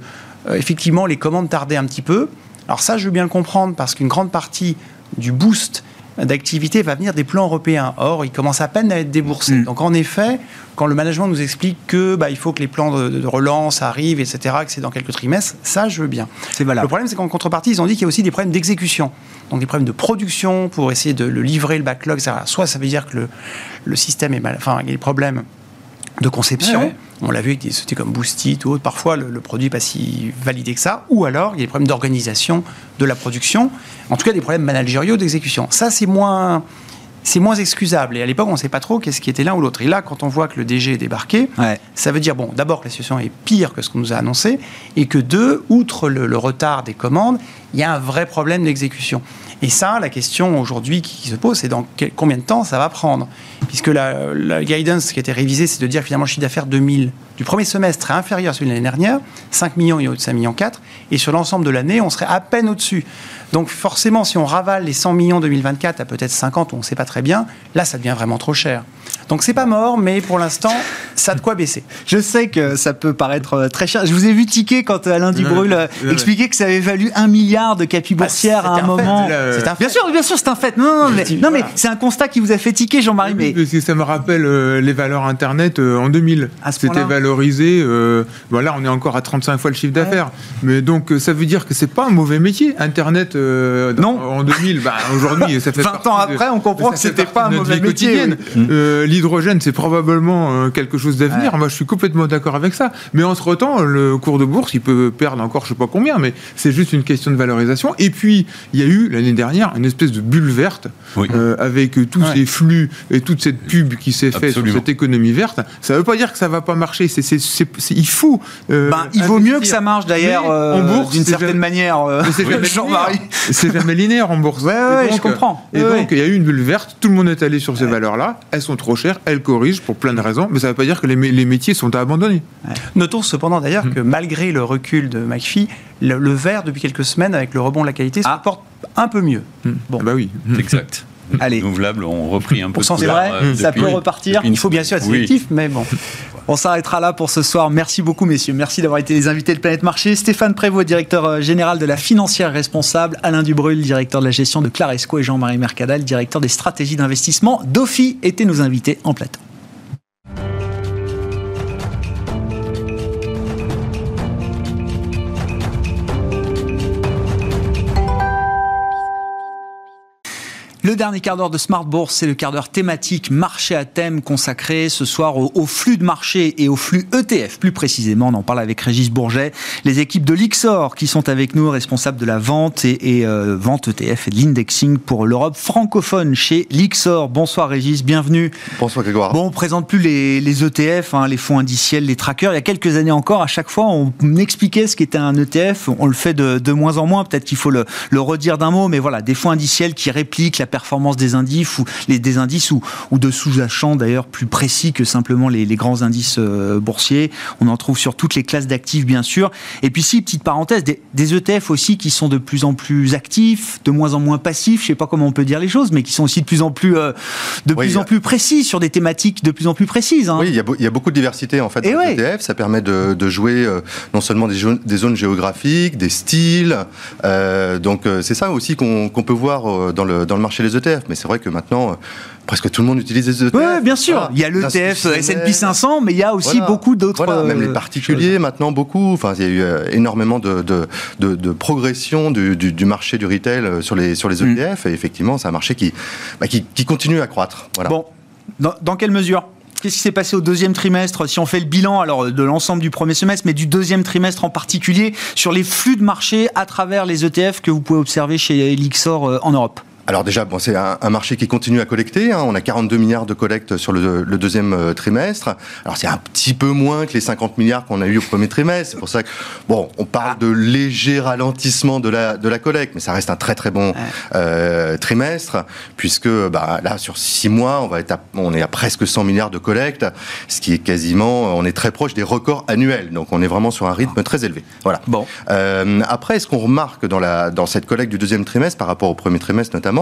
D: effectivement, les commandes tardaient un petit peu. Alors ça, je veux bien le comprendre, parce qu'une grande partie du boost d'activité va venir des plans européens. Or, ils commencent à peine à être déboursés. Mm. Donc, en effet, quand le management nous explique que bah, il faut que les plans de, relance arrivent, etc., que c'est dans quelques trimestres, ça, je veux bien.
A: C'est Le
D: problème, c'est qu'en contrepartie, ils ont dit qu'il y a aussi des problèmes d'exécution. Donc, des problèmes de production pour essayer de le livrer, le backlog, etc. Soit ça veut dire que le, le système est mal, enfin, il y a des problèmes de conception. On l'a vu avec des sociétés comme Boostit ou autres. Parfois, le, produit n'est pas si validé que ça. Ou alors, il y a des problèmes d'organisation de la production. En tout cas, des problèmes managériaux d'exécution. Ça, c'est moins c'est moins excusable. Et à l'époque, on ne sait pas trop qu'est-ce qui était l'un ou l'autre. Et là, quand on voit que le DG est débarqué, ça veut dire, bon, d'abord que la situation est pire que ce qu'on nous a annoncé, et que deux, outre le retard des commandes, il y a un vrai problème d'exécution. Et ça, la question aujourd'hui qui se pose, c'est dans combien de temps ça va prendre Puisque la, guidance qui a été révisée, c'est de dire finalement le chiffre d'affaires 2000 du premier semestre est inférieur à celui de l'année dernière, 5 millions et au de 5 millions 4, et sur l'ensemble de l'année, on serait à peine au-dessus. Donc forcément, si on ravale les 100 millions 2024 à peut-être 50, on ne sait pas très bien, là, ça devient vraiment trop cher. Donc c'est pas mort, mais pour l'instant, ça a de quoi baisser.
A: Je sais que ça peut paraître euh, très cher. Je vous ai vu tiquer quand euh, Alain Dubrul euh, expliquait que ça avait valu un milliard de capi bah, boursière à un, moment.
D: C'est un
A: fait. Bien sûr, bien sûr, c'est un fait. Non, non, mais, non, mais c'est un constat qui vous a fait tiquer, Jean-Marie. Mais...
C: Parce que ça me rappelle les valeurs Internet en 2000. C'était valorisé. voilà, on est encore à 35 fois le chiffre d'affaires. Mais donc, ça veut dire que c'est pas un mauvais métier. Internet, non. en 2000, bah, aujourd'hui, ça fait *laughs*
A: 20 ans après, on comprend que c'était pas un mauvais métier
C: l'hydrogène, c'est probablement euh, quelque chose d'avenir. Moi, je suis complètement d'accord avec ça. Mais entre-temps, le cours de bourse, il peut perdre encore je sais pas combien, mais c'est juste une question de valorisation. Et puis, il y a eu l'année dernière une espèce de bulle verte euh, avec tous ces flux et toute cette pub qui s'est faite sur cette économie verte. Ça ne veut pas dire que ça va pas marcher. il faut.
A: Euh, ben, il vaut mieux que ça marche d'ailleurs en bourse d'une certaine manière. *laughs*
C: Jean-Marie. C'est jamais linéaire en bourse.
A: Ouais, je comprends.
C: Et donc, il y a eu une bulle verte. Tout le monde est allé sur ces valeurs-là. Elles sont trop elle corrige pour plein de raisons, mais ça ne veut pas dire que les, métiers sont à abandonner.
D: Notons cependant d'ailleurs mmh. que malgré le recul de McPhee, le, le, vert, depuis quelques semaines, avec le rebond de la qualité, se ah. porte un peu mieux.
C: Mmh. Bon. Ah bah oui.
E: Exact. Allez. Renouvelables ont repris un peu.
A: C'est vrai, euh, ça peut repartir.
D: Il faut bien sûr être sélectif, mais bon.
A: On s'arrêtera là pour ce soir. Merci beaucoup, messieurs. Merci d'avoir été les invités de Planète Marché. Stéphane Prévost, directeur euh, général de la financière responsable. Alain Dubrul, directeur de la gestion de Claresco. Et Jean-Marie Mercadal, directeur des stratégies d'investissement. Dofi étaient nos invités en plateau. Le dernier quart d'heure de Smart Bourse, c'est le quart d'heure thématique marché à thème consacré ce soir au, flux de marché et au flux ETF. Plus précisément, on en parle avec Régis Bourget, les équipes de l'Ixor qui sont avec nous, responsables de la vente et, euh, vente ETF et de l'indexing pour l'Europe francophone chez l'Ixor. Bonsoir Régis, bienvenue.
F: Bonsoir Grégoire.
A: Bon, on présente plus les, ETF, hein, les fonds indiciels, les trackers. Il y a quelques années encore, à chaque fois, on expliquait ce qu'était un ETF. On le fait de, moins en moins. Peut-être qu'il faut le, le redire d'un mot, mais voilà, des fonds indiciels qui répliquent la performance des indices ou les des indices ou, ou de sous-jacents d'ailleurs plus précis que simplement les, grands indices euh, boursiers. On en trouve sur toutes les classes d'actifs bien sûr. Et puis si petite parenthèse, des, ETF aussi qui sont de plus en plus actifs, de moins en moins passifs. Je sais pas comment on peut dire les choses, mais qui sont aussi de plus en plus euh, de plus en plus précis sur des thématiques de plus en plus précises. Hein.
F: Oui, il y, a beaucoup de diversité en fait dans les ETF. Ça permet de, jouer euh, non seulement des, des, zones géographiques, des styles. donc c'est ça aussi qu'on peut voir dans le, dans le marché les ETF. Mais c'est vrai que maintenant, euh, presque tout le monde utilise les ETF.
A: Oui, bien sûr. Il y a l'ETF S&P 500, mais il y a aussi beaucoup d'autres.
F: même les euh, particuliers maintenant beaucoup. Enfin, il y a eu euh, énormément de, de, progression du, du, marché du retail sur les sur les ETF. Mm. Et effectivement, c'est un marché qui, bah, qui, qui continue à croître.
A: Bon, dans, dans quelle mesure? Qu'est-ce qui s'est passé au deuxième trimestre? Si on fait le bilan alors de l'ensemble du premier semestre, mais du deuxième trimestre en particulier, sur les flux de marché à travers les ETF que vous pouvez observer chez Elixor en Europe?
F: Alors déjà, bon, c'est un, marché qui continue à collecter. Hein. On a 42 milliards de collectes sur le, deuxième euh, trimestre. Alors c'est un petit peu moins que les 50 milliards qu'on a eu au premier trimestre. C'est pour ça que bon, on parle de léger ralentissement de la de la collecte, mais ça reste un très très bon euh, trimestre puisque bah, là sur six mois, on va être on est à presque 100 milliards de collectes, ce qui est quasiment, on est très proche des records annuels. Donc on est vraiment sur un rythme très élevé. Voilà. Bon. Euh, après, ce qu'on remarque dans la dans cette collecte du deuxième trimestre par rapport au premier trimestre notamment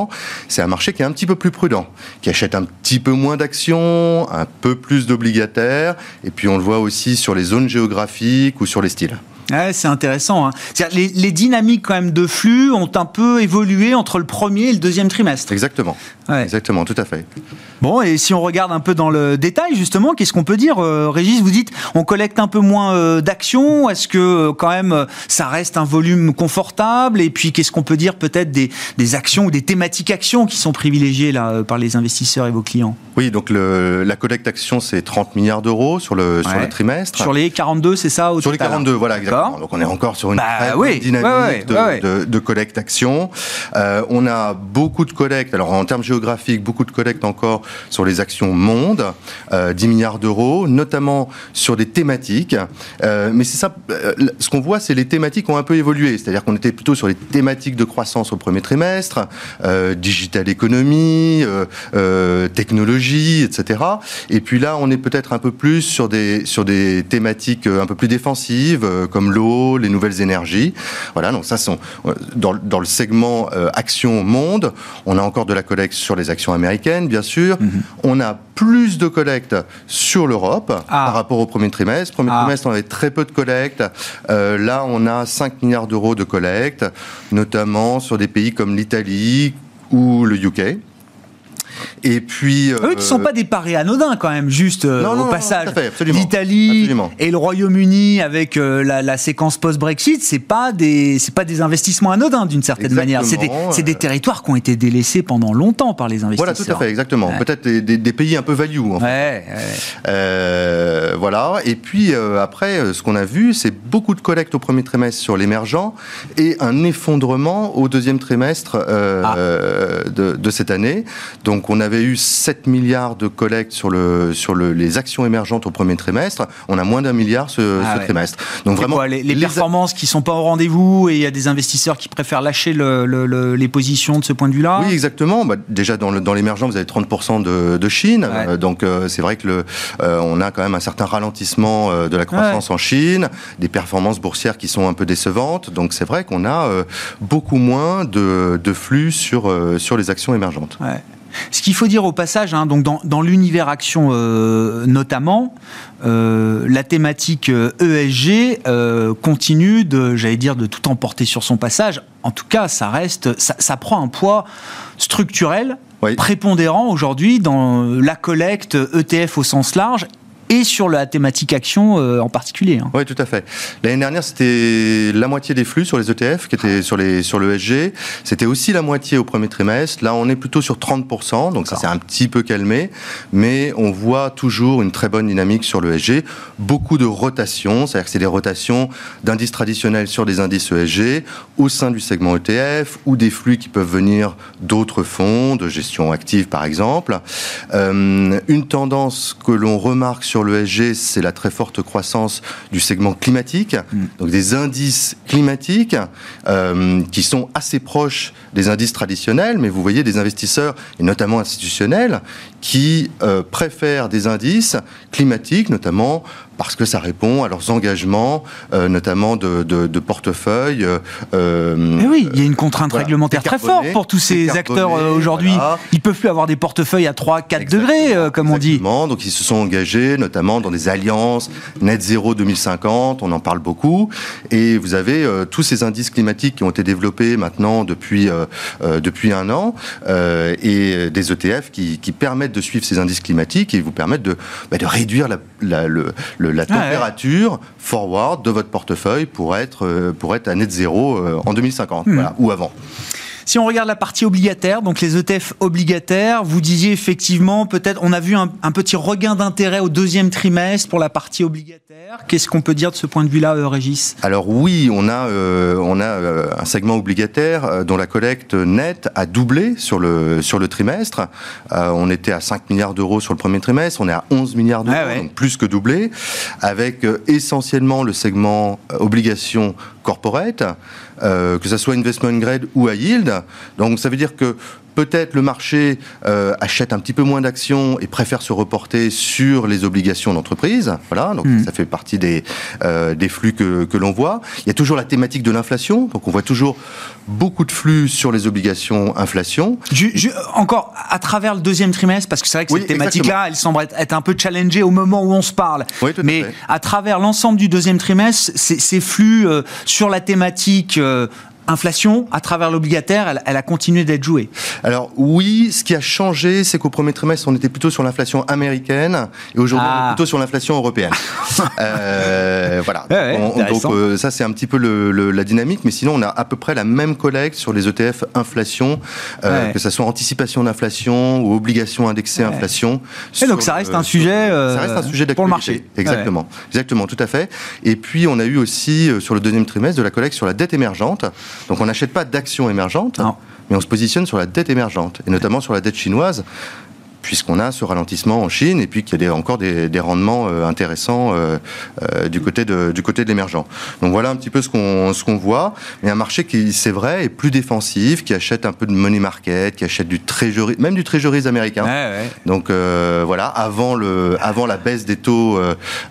F: c'est un marché qui est un petit peu plus prudent, qui achète un petit peu moins d'actions, un peu plus d'obligataires, et puis on le voit aussi sur les zones géographiques ou sur les styles.
A: Ouais, c'est intéressant. Hein. Les, les, dynamiques quand même de flux ont un peu évolué entre le premier et le deuxième trimestre.
F: Exactement. Exactement, tout à fait.
A: Bon, et si on regarde un peu dans le détail, justement, qu'est-ce qu'on peut dire euh, Régis, vous dites, on collecte un peu moins euh, d'actions. Est-ce que euh, quand même, ça reste un volume confortable? Et puis, qu'est-ce qu'on peut dire peut-être des, des, actions ou des thématiques actions qui sont privilégiées là, par les investisseurs et vos clients?
F: Oui, donc le, la collecte actions, c'est 30 milliards d'euros sur le, sur le trimestre.
A: Sur les 42, c'est ça
F: Sur les 42, voilà, exactement. Donc on est encore sur une bah, dynamique de, de, collecte actions. on a beaucoup de collectes. Alors en termes géographiques, beaucoup de collectes encore sur les actions monde, 10 euh, milliards d'euros, notamment sur des thématiques. Euh, mais c'est ça, euh, ce qu'on voit, c'est les thématiques ont un peu évolué. C'est-à-dire qu'on était plutôt sur les thématiques de croissance au premier trimestre, digital économie, technologie, etc. Et puis là, on est peut-être un peu plus sur des sur des thématiques un peu plus défensives, comme l'eau, les nouvelles énergies. Voilà, donc ça sont dans, dans le segment action monde, on a encore de la collecte sur les actions américaines, bien sûr. Mhm. On a plus de collectes sur l'Europe ah. par rapport au premier trimestre. Premier ah. trimestre, on avait très peu de collectes. Euh, là, on a 5 milliards d'euros de collectes, notamment sur des pays comme l'Italie ou le UK.
A: Et puis. Eux qui ne sont pas des paris anodins quand même, juste euh, au passage. L'Italie et le Royaume-Uni avec euh, la, séquence post-Brexit, c'est pas des c'est pas des investissements anodins d'une certaine manière. C'est des, des, territoires qui ont été délaissés pendant longtemps par les investisseurs.
F: Voilà, tout à fait, exactement. Peut-être des, pays un peu value. En fait. Euh, voilà. Et puis après, ce qu'on a vu, c'est beaucoup de collectes au premier trimestre sur l'émergent et un effondrement au deuxième trimestre ah. de, de cette année. Donc on avait eu 7 milliards de collectes sur, le, sur le, les actions émergentes au premier trimestre. On a moins d'un milliard ce, ah trimestre.
A: Donc vraiment, les, performances qui sont pas au rendez-vous et il y a des investisseurs qui préfèrent lâcher le, les positions de ce point de vue-là?
F: Oui, exactement. Bah, déjà dans, dans l'émergent, vous avez 30% de, de, Chine. Euh, donc euh, c'est vrai que le, euh, on a quand même un certain ralentissement de la croissance en Chine, des performances boursières qui sont un peu décevantes. Donc c'est vrai qu'on a beaucoup moins de, de flux sur, sur les actions émergentes.
A: Ce qu'il faut dire au passage, hein, donc dans, l'univers action euh, notamment, euh, la thématique ESG euh, e continue de, j'allais dire, de tout emporter sur son passage. En tout cas, ça reste, ça, prend un poids structurel prépondérant aujourd'hui dans la collecte ETF au sens large et sur la thématique action euh, en particulier. Hein.
F: Oui, tout à fait. L'année dernière, c'était la moitié des flux sur les ETF qui étaient sur, les, sur le SG. C'était aussi la moitié au premier trimestre. Là, on est plutôt sur 30%, donc ça s'est un petit peu calmé, mais on voit toujours une très bonne dynamique sur le SG. Beaucoup de rotations, c'est-à-dire que c'est des rotations d'indices traditionnels sur des indices ESG au sein du segment ETF ou des flux qui peuvent venir d'autres fonds, de gestion active par exemple. Euh, une tendance que l'on remarque sur sur l'ESG, c'est la très forte croissance du segment climatique, mm. donc des indices climatiques euh, qui sont assez proches des indices traditionnels, mais vous voyez des investisseurs, et notamment institutionnels, qui euh, préfèrent des indices climatiques, notamment parce que ça répond à leurs engagements, euh, notamment de, de, portefeuille.
A: Euh, Mais oui, il y a une contrainte réglementaire très forte pour tous ces acteurs aujourd'hui. Ils peuvent plus avoir des portefeuilles à 3, 4 degrés, comme on dit.
F: Donc ils se sont engagés, notamment dans des alliances net zéro 2050, on en parle beaucoup. Et vous avez tous ces indices climatiques qui ont été développés maintenant depuis, depuis un an, et des ETF qui, qui permettent de suivre ces indices climatiques et vous permettre de, bah, de réduire la, la, le, la température forward de votre portefeuille pour être, euh, pour être à net zéro euh, en 2050 hmm. voilà, ou avant.
A: Si on regarde la partie obligataire, donc les ETF obligataires, vous disiez effectivement, peut-être, on a vu un, petit regain d'intérêt au deuxième trimestre pour la partie obligataire. Qu'est-ce qu'on peut dire de ce point de vue-là, euh, Régis?
F: Alors oui, on a, euh, on a euh, un segment obligataire dont la collecte nette a doublé sur le, sur le trimestre. on était à 5 milliards d'euros sur le premier trimestre, on est à 11 milliards d'euros, ah donc plus que doublé, avec essentiellement le segment obligation corporate, que ce soit investment grade ou high yield. Donc ça veut dire que peut-être le marché euh, achète un petit peu moins d'actions et préfère se reporter sur les obligations d'entreprise. Voilà, donc hmm. ça fait partie des, euh, des flux que, que l'on voit. Il y a toujours la thématique de l'inflation, donc on voit toujours beaucoup de flux sur les obligations inflation.
A: encore à travers le deuxième trimestre, parce que c'est vrai que cette thématique-là, elle semble être, un peu challengée au moment où on se parle. Mais à, travers l'ensemble du deuxième trimestre, ces flux euh, sur la thématique euh, inflation, à travers l'obligataire, elle, a continué d'être jouée.
F: Alors oui, ce qui a changé, c'est qu'au premier trimestre, on était plutôt sur l'inflation américaine et aujourd'hui, on est ah. plutôt sur l'inflation européenne. *laughs* euh, voilà. donc euh, ça, c'est un petit peu le, la dynamique, mais sinon, on a à peu près la même collecte sur les ETF inflation, euh, que ce soit anticipation d'inflation ou obligation indexée inflation.
A: Et donc ça reste un sujet, ça reste un sujet pour le marché.
F: Exactement, exactement, tout à fait. Et puis on a eu aussi euh, sur le deuxième trimestre de la collecte sur la dette émergente. Donc on n'achète pas d'actions émergentes, mais on se positionne sur la dette émergente, et notamment sur la dette chinoise puisqu'on a ce ralentissement en Chine et puis qu'il y a encore des, rendements euh, intéressants euh, euh, du côté de du côté de l'émergent. Donc voilà un petit peu ce qu'on ce qu'on voit. Mais un marché qui, c'est vrai, est plus défensif, qui achète un peu de money market, qui achète du treasury, même du treasuries américain. Donc voilà, avant le avant la baisse des taux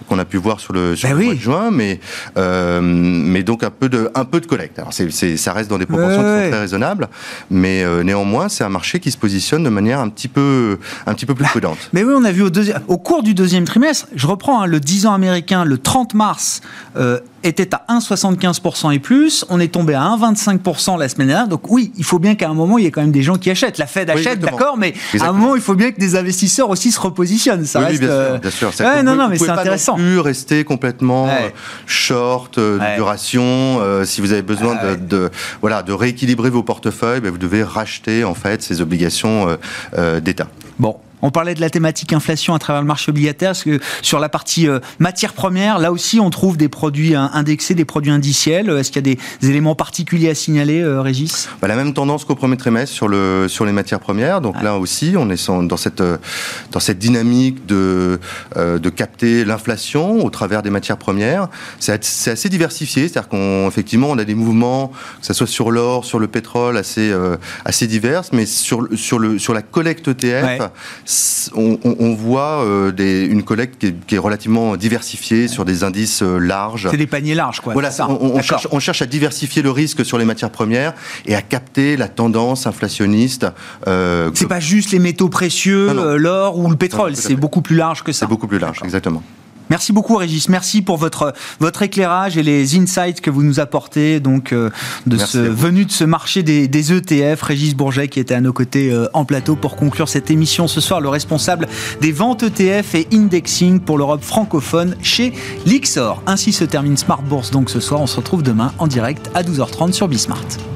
F: qu'on a pu voir sur le, sur ben mois de juin, mais mais donc un peu de un peu de collecte. Alors c'est, ça reste dans des proportions qui sont très raisonnables, mais néanmoins c'est un marché qui se positionne de manière un petit peu un petit peu plus prudente.
A: Mais oui, on a vu au, au cours du deuxième trimestre, je reprends hein, le 10 ans américain, le 30 mars, euh, était à 1,75% et plus. On est tombé à 1,25% la semaine dernière. Donc oui, il faut bien qu'à un moment, il y ait quand même des gens qui achètent. La Fed achète, d'accord, mais à un moment, il faut bien que des investisseurs aussi se repositionnent. Ça
F: oui, bien, sûr, bien sûr. Ouais, non, non, mais c'est intéressant. Pas non plus rester complètement euh, short, euh, de duration. si vous avez besoin de, de, voilà, de rééquilibrer vos portefeuilles, ben, vous devez racheter en fait ces obligations d'État.
A: Bon, on parlait de la thématique inflation à travers le marché obligataire, parce que sur la partie euh, matière première, là aussi, on trouve des produits indexés, des produits indiciels. Est-ce qu'il y a des, éléments particuliers à signaler, euh, Régis?
F: Bah, La même tendance qu'au premier trimestre sur, le, sur les matières premières. Donc là aussi, on est dans cette, euh, dans cette dynamique de, de capter l'inflation au travers des matières premières. C'est assez diversifié, c'est-à-dire qu'effectivement, on, a des mouvements, que ce soit sur l'or, sur le pétrole, assez, assez divers, mais sur, sur, le, sur la collecte ETF, on, voit euh, une collecte qui est, relativement diversifiée sur des indices euh, larges.
A: C'est des paniers larges, quoi.
F: Voilà, ça. On, cherche, à diversifier le risque sur les matières premières et à capter la tendance inflationniste.
A: Euh, c'est pas juste les métaux précieux, l'or ou le pétrole, c'est beaucoup plus large que ça.
F: C'est beaucoup plus large, exactement.
A: Merci beaucoup Régis, merci pour votre votre éclairage et les insights que vous nous apportez donc euh, de ce venu de ce marché des, des, ETF. Régis Bourget qui était à nos côtés euh, en plateau pour conclure cette émission ce soir, le responsable des ventes ETF et indexing pour l'Europe francophone chez Lixor. Ainsi se termine Smart Bourse donc ce soir. On se retrouve demain en direct à 12h30 sur Bismart.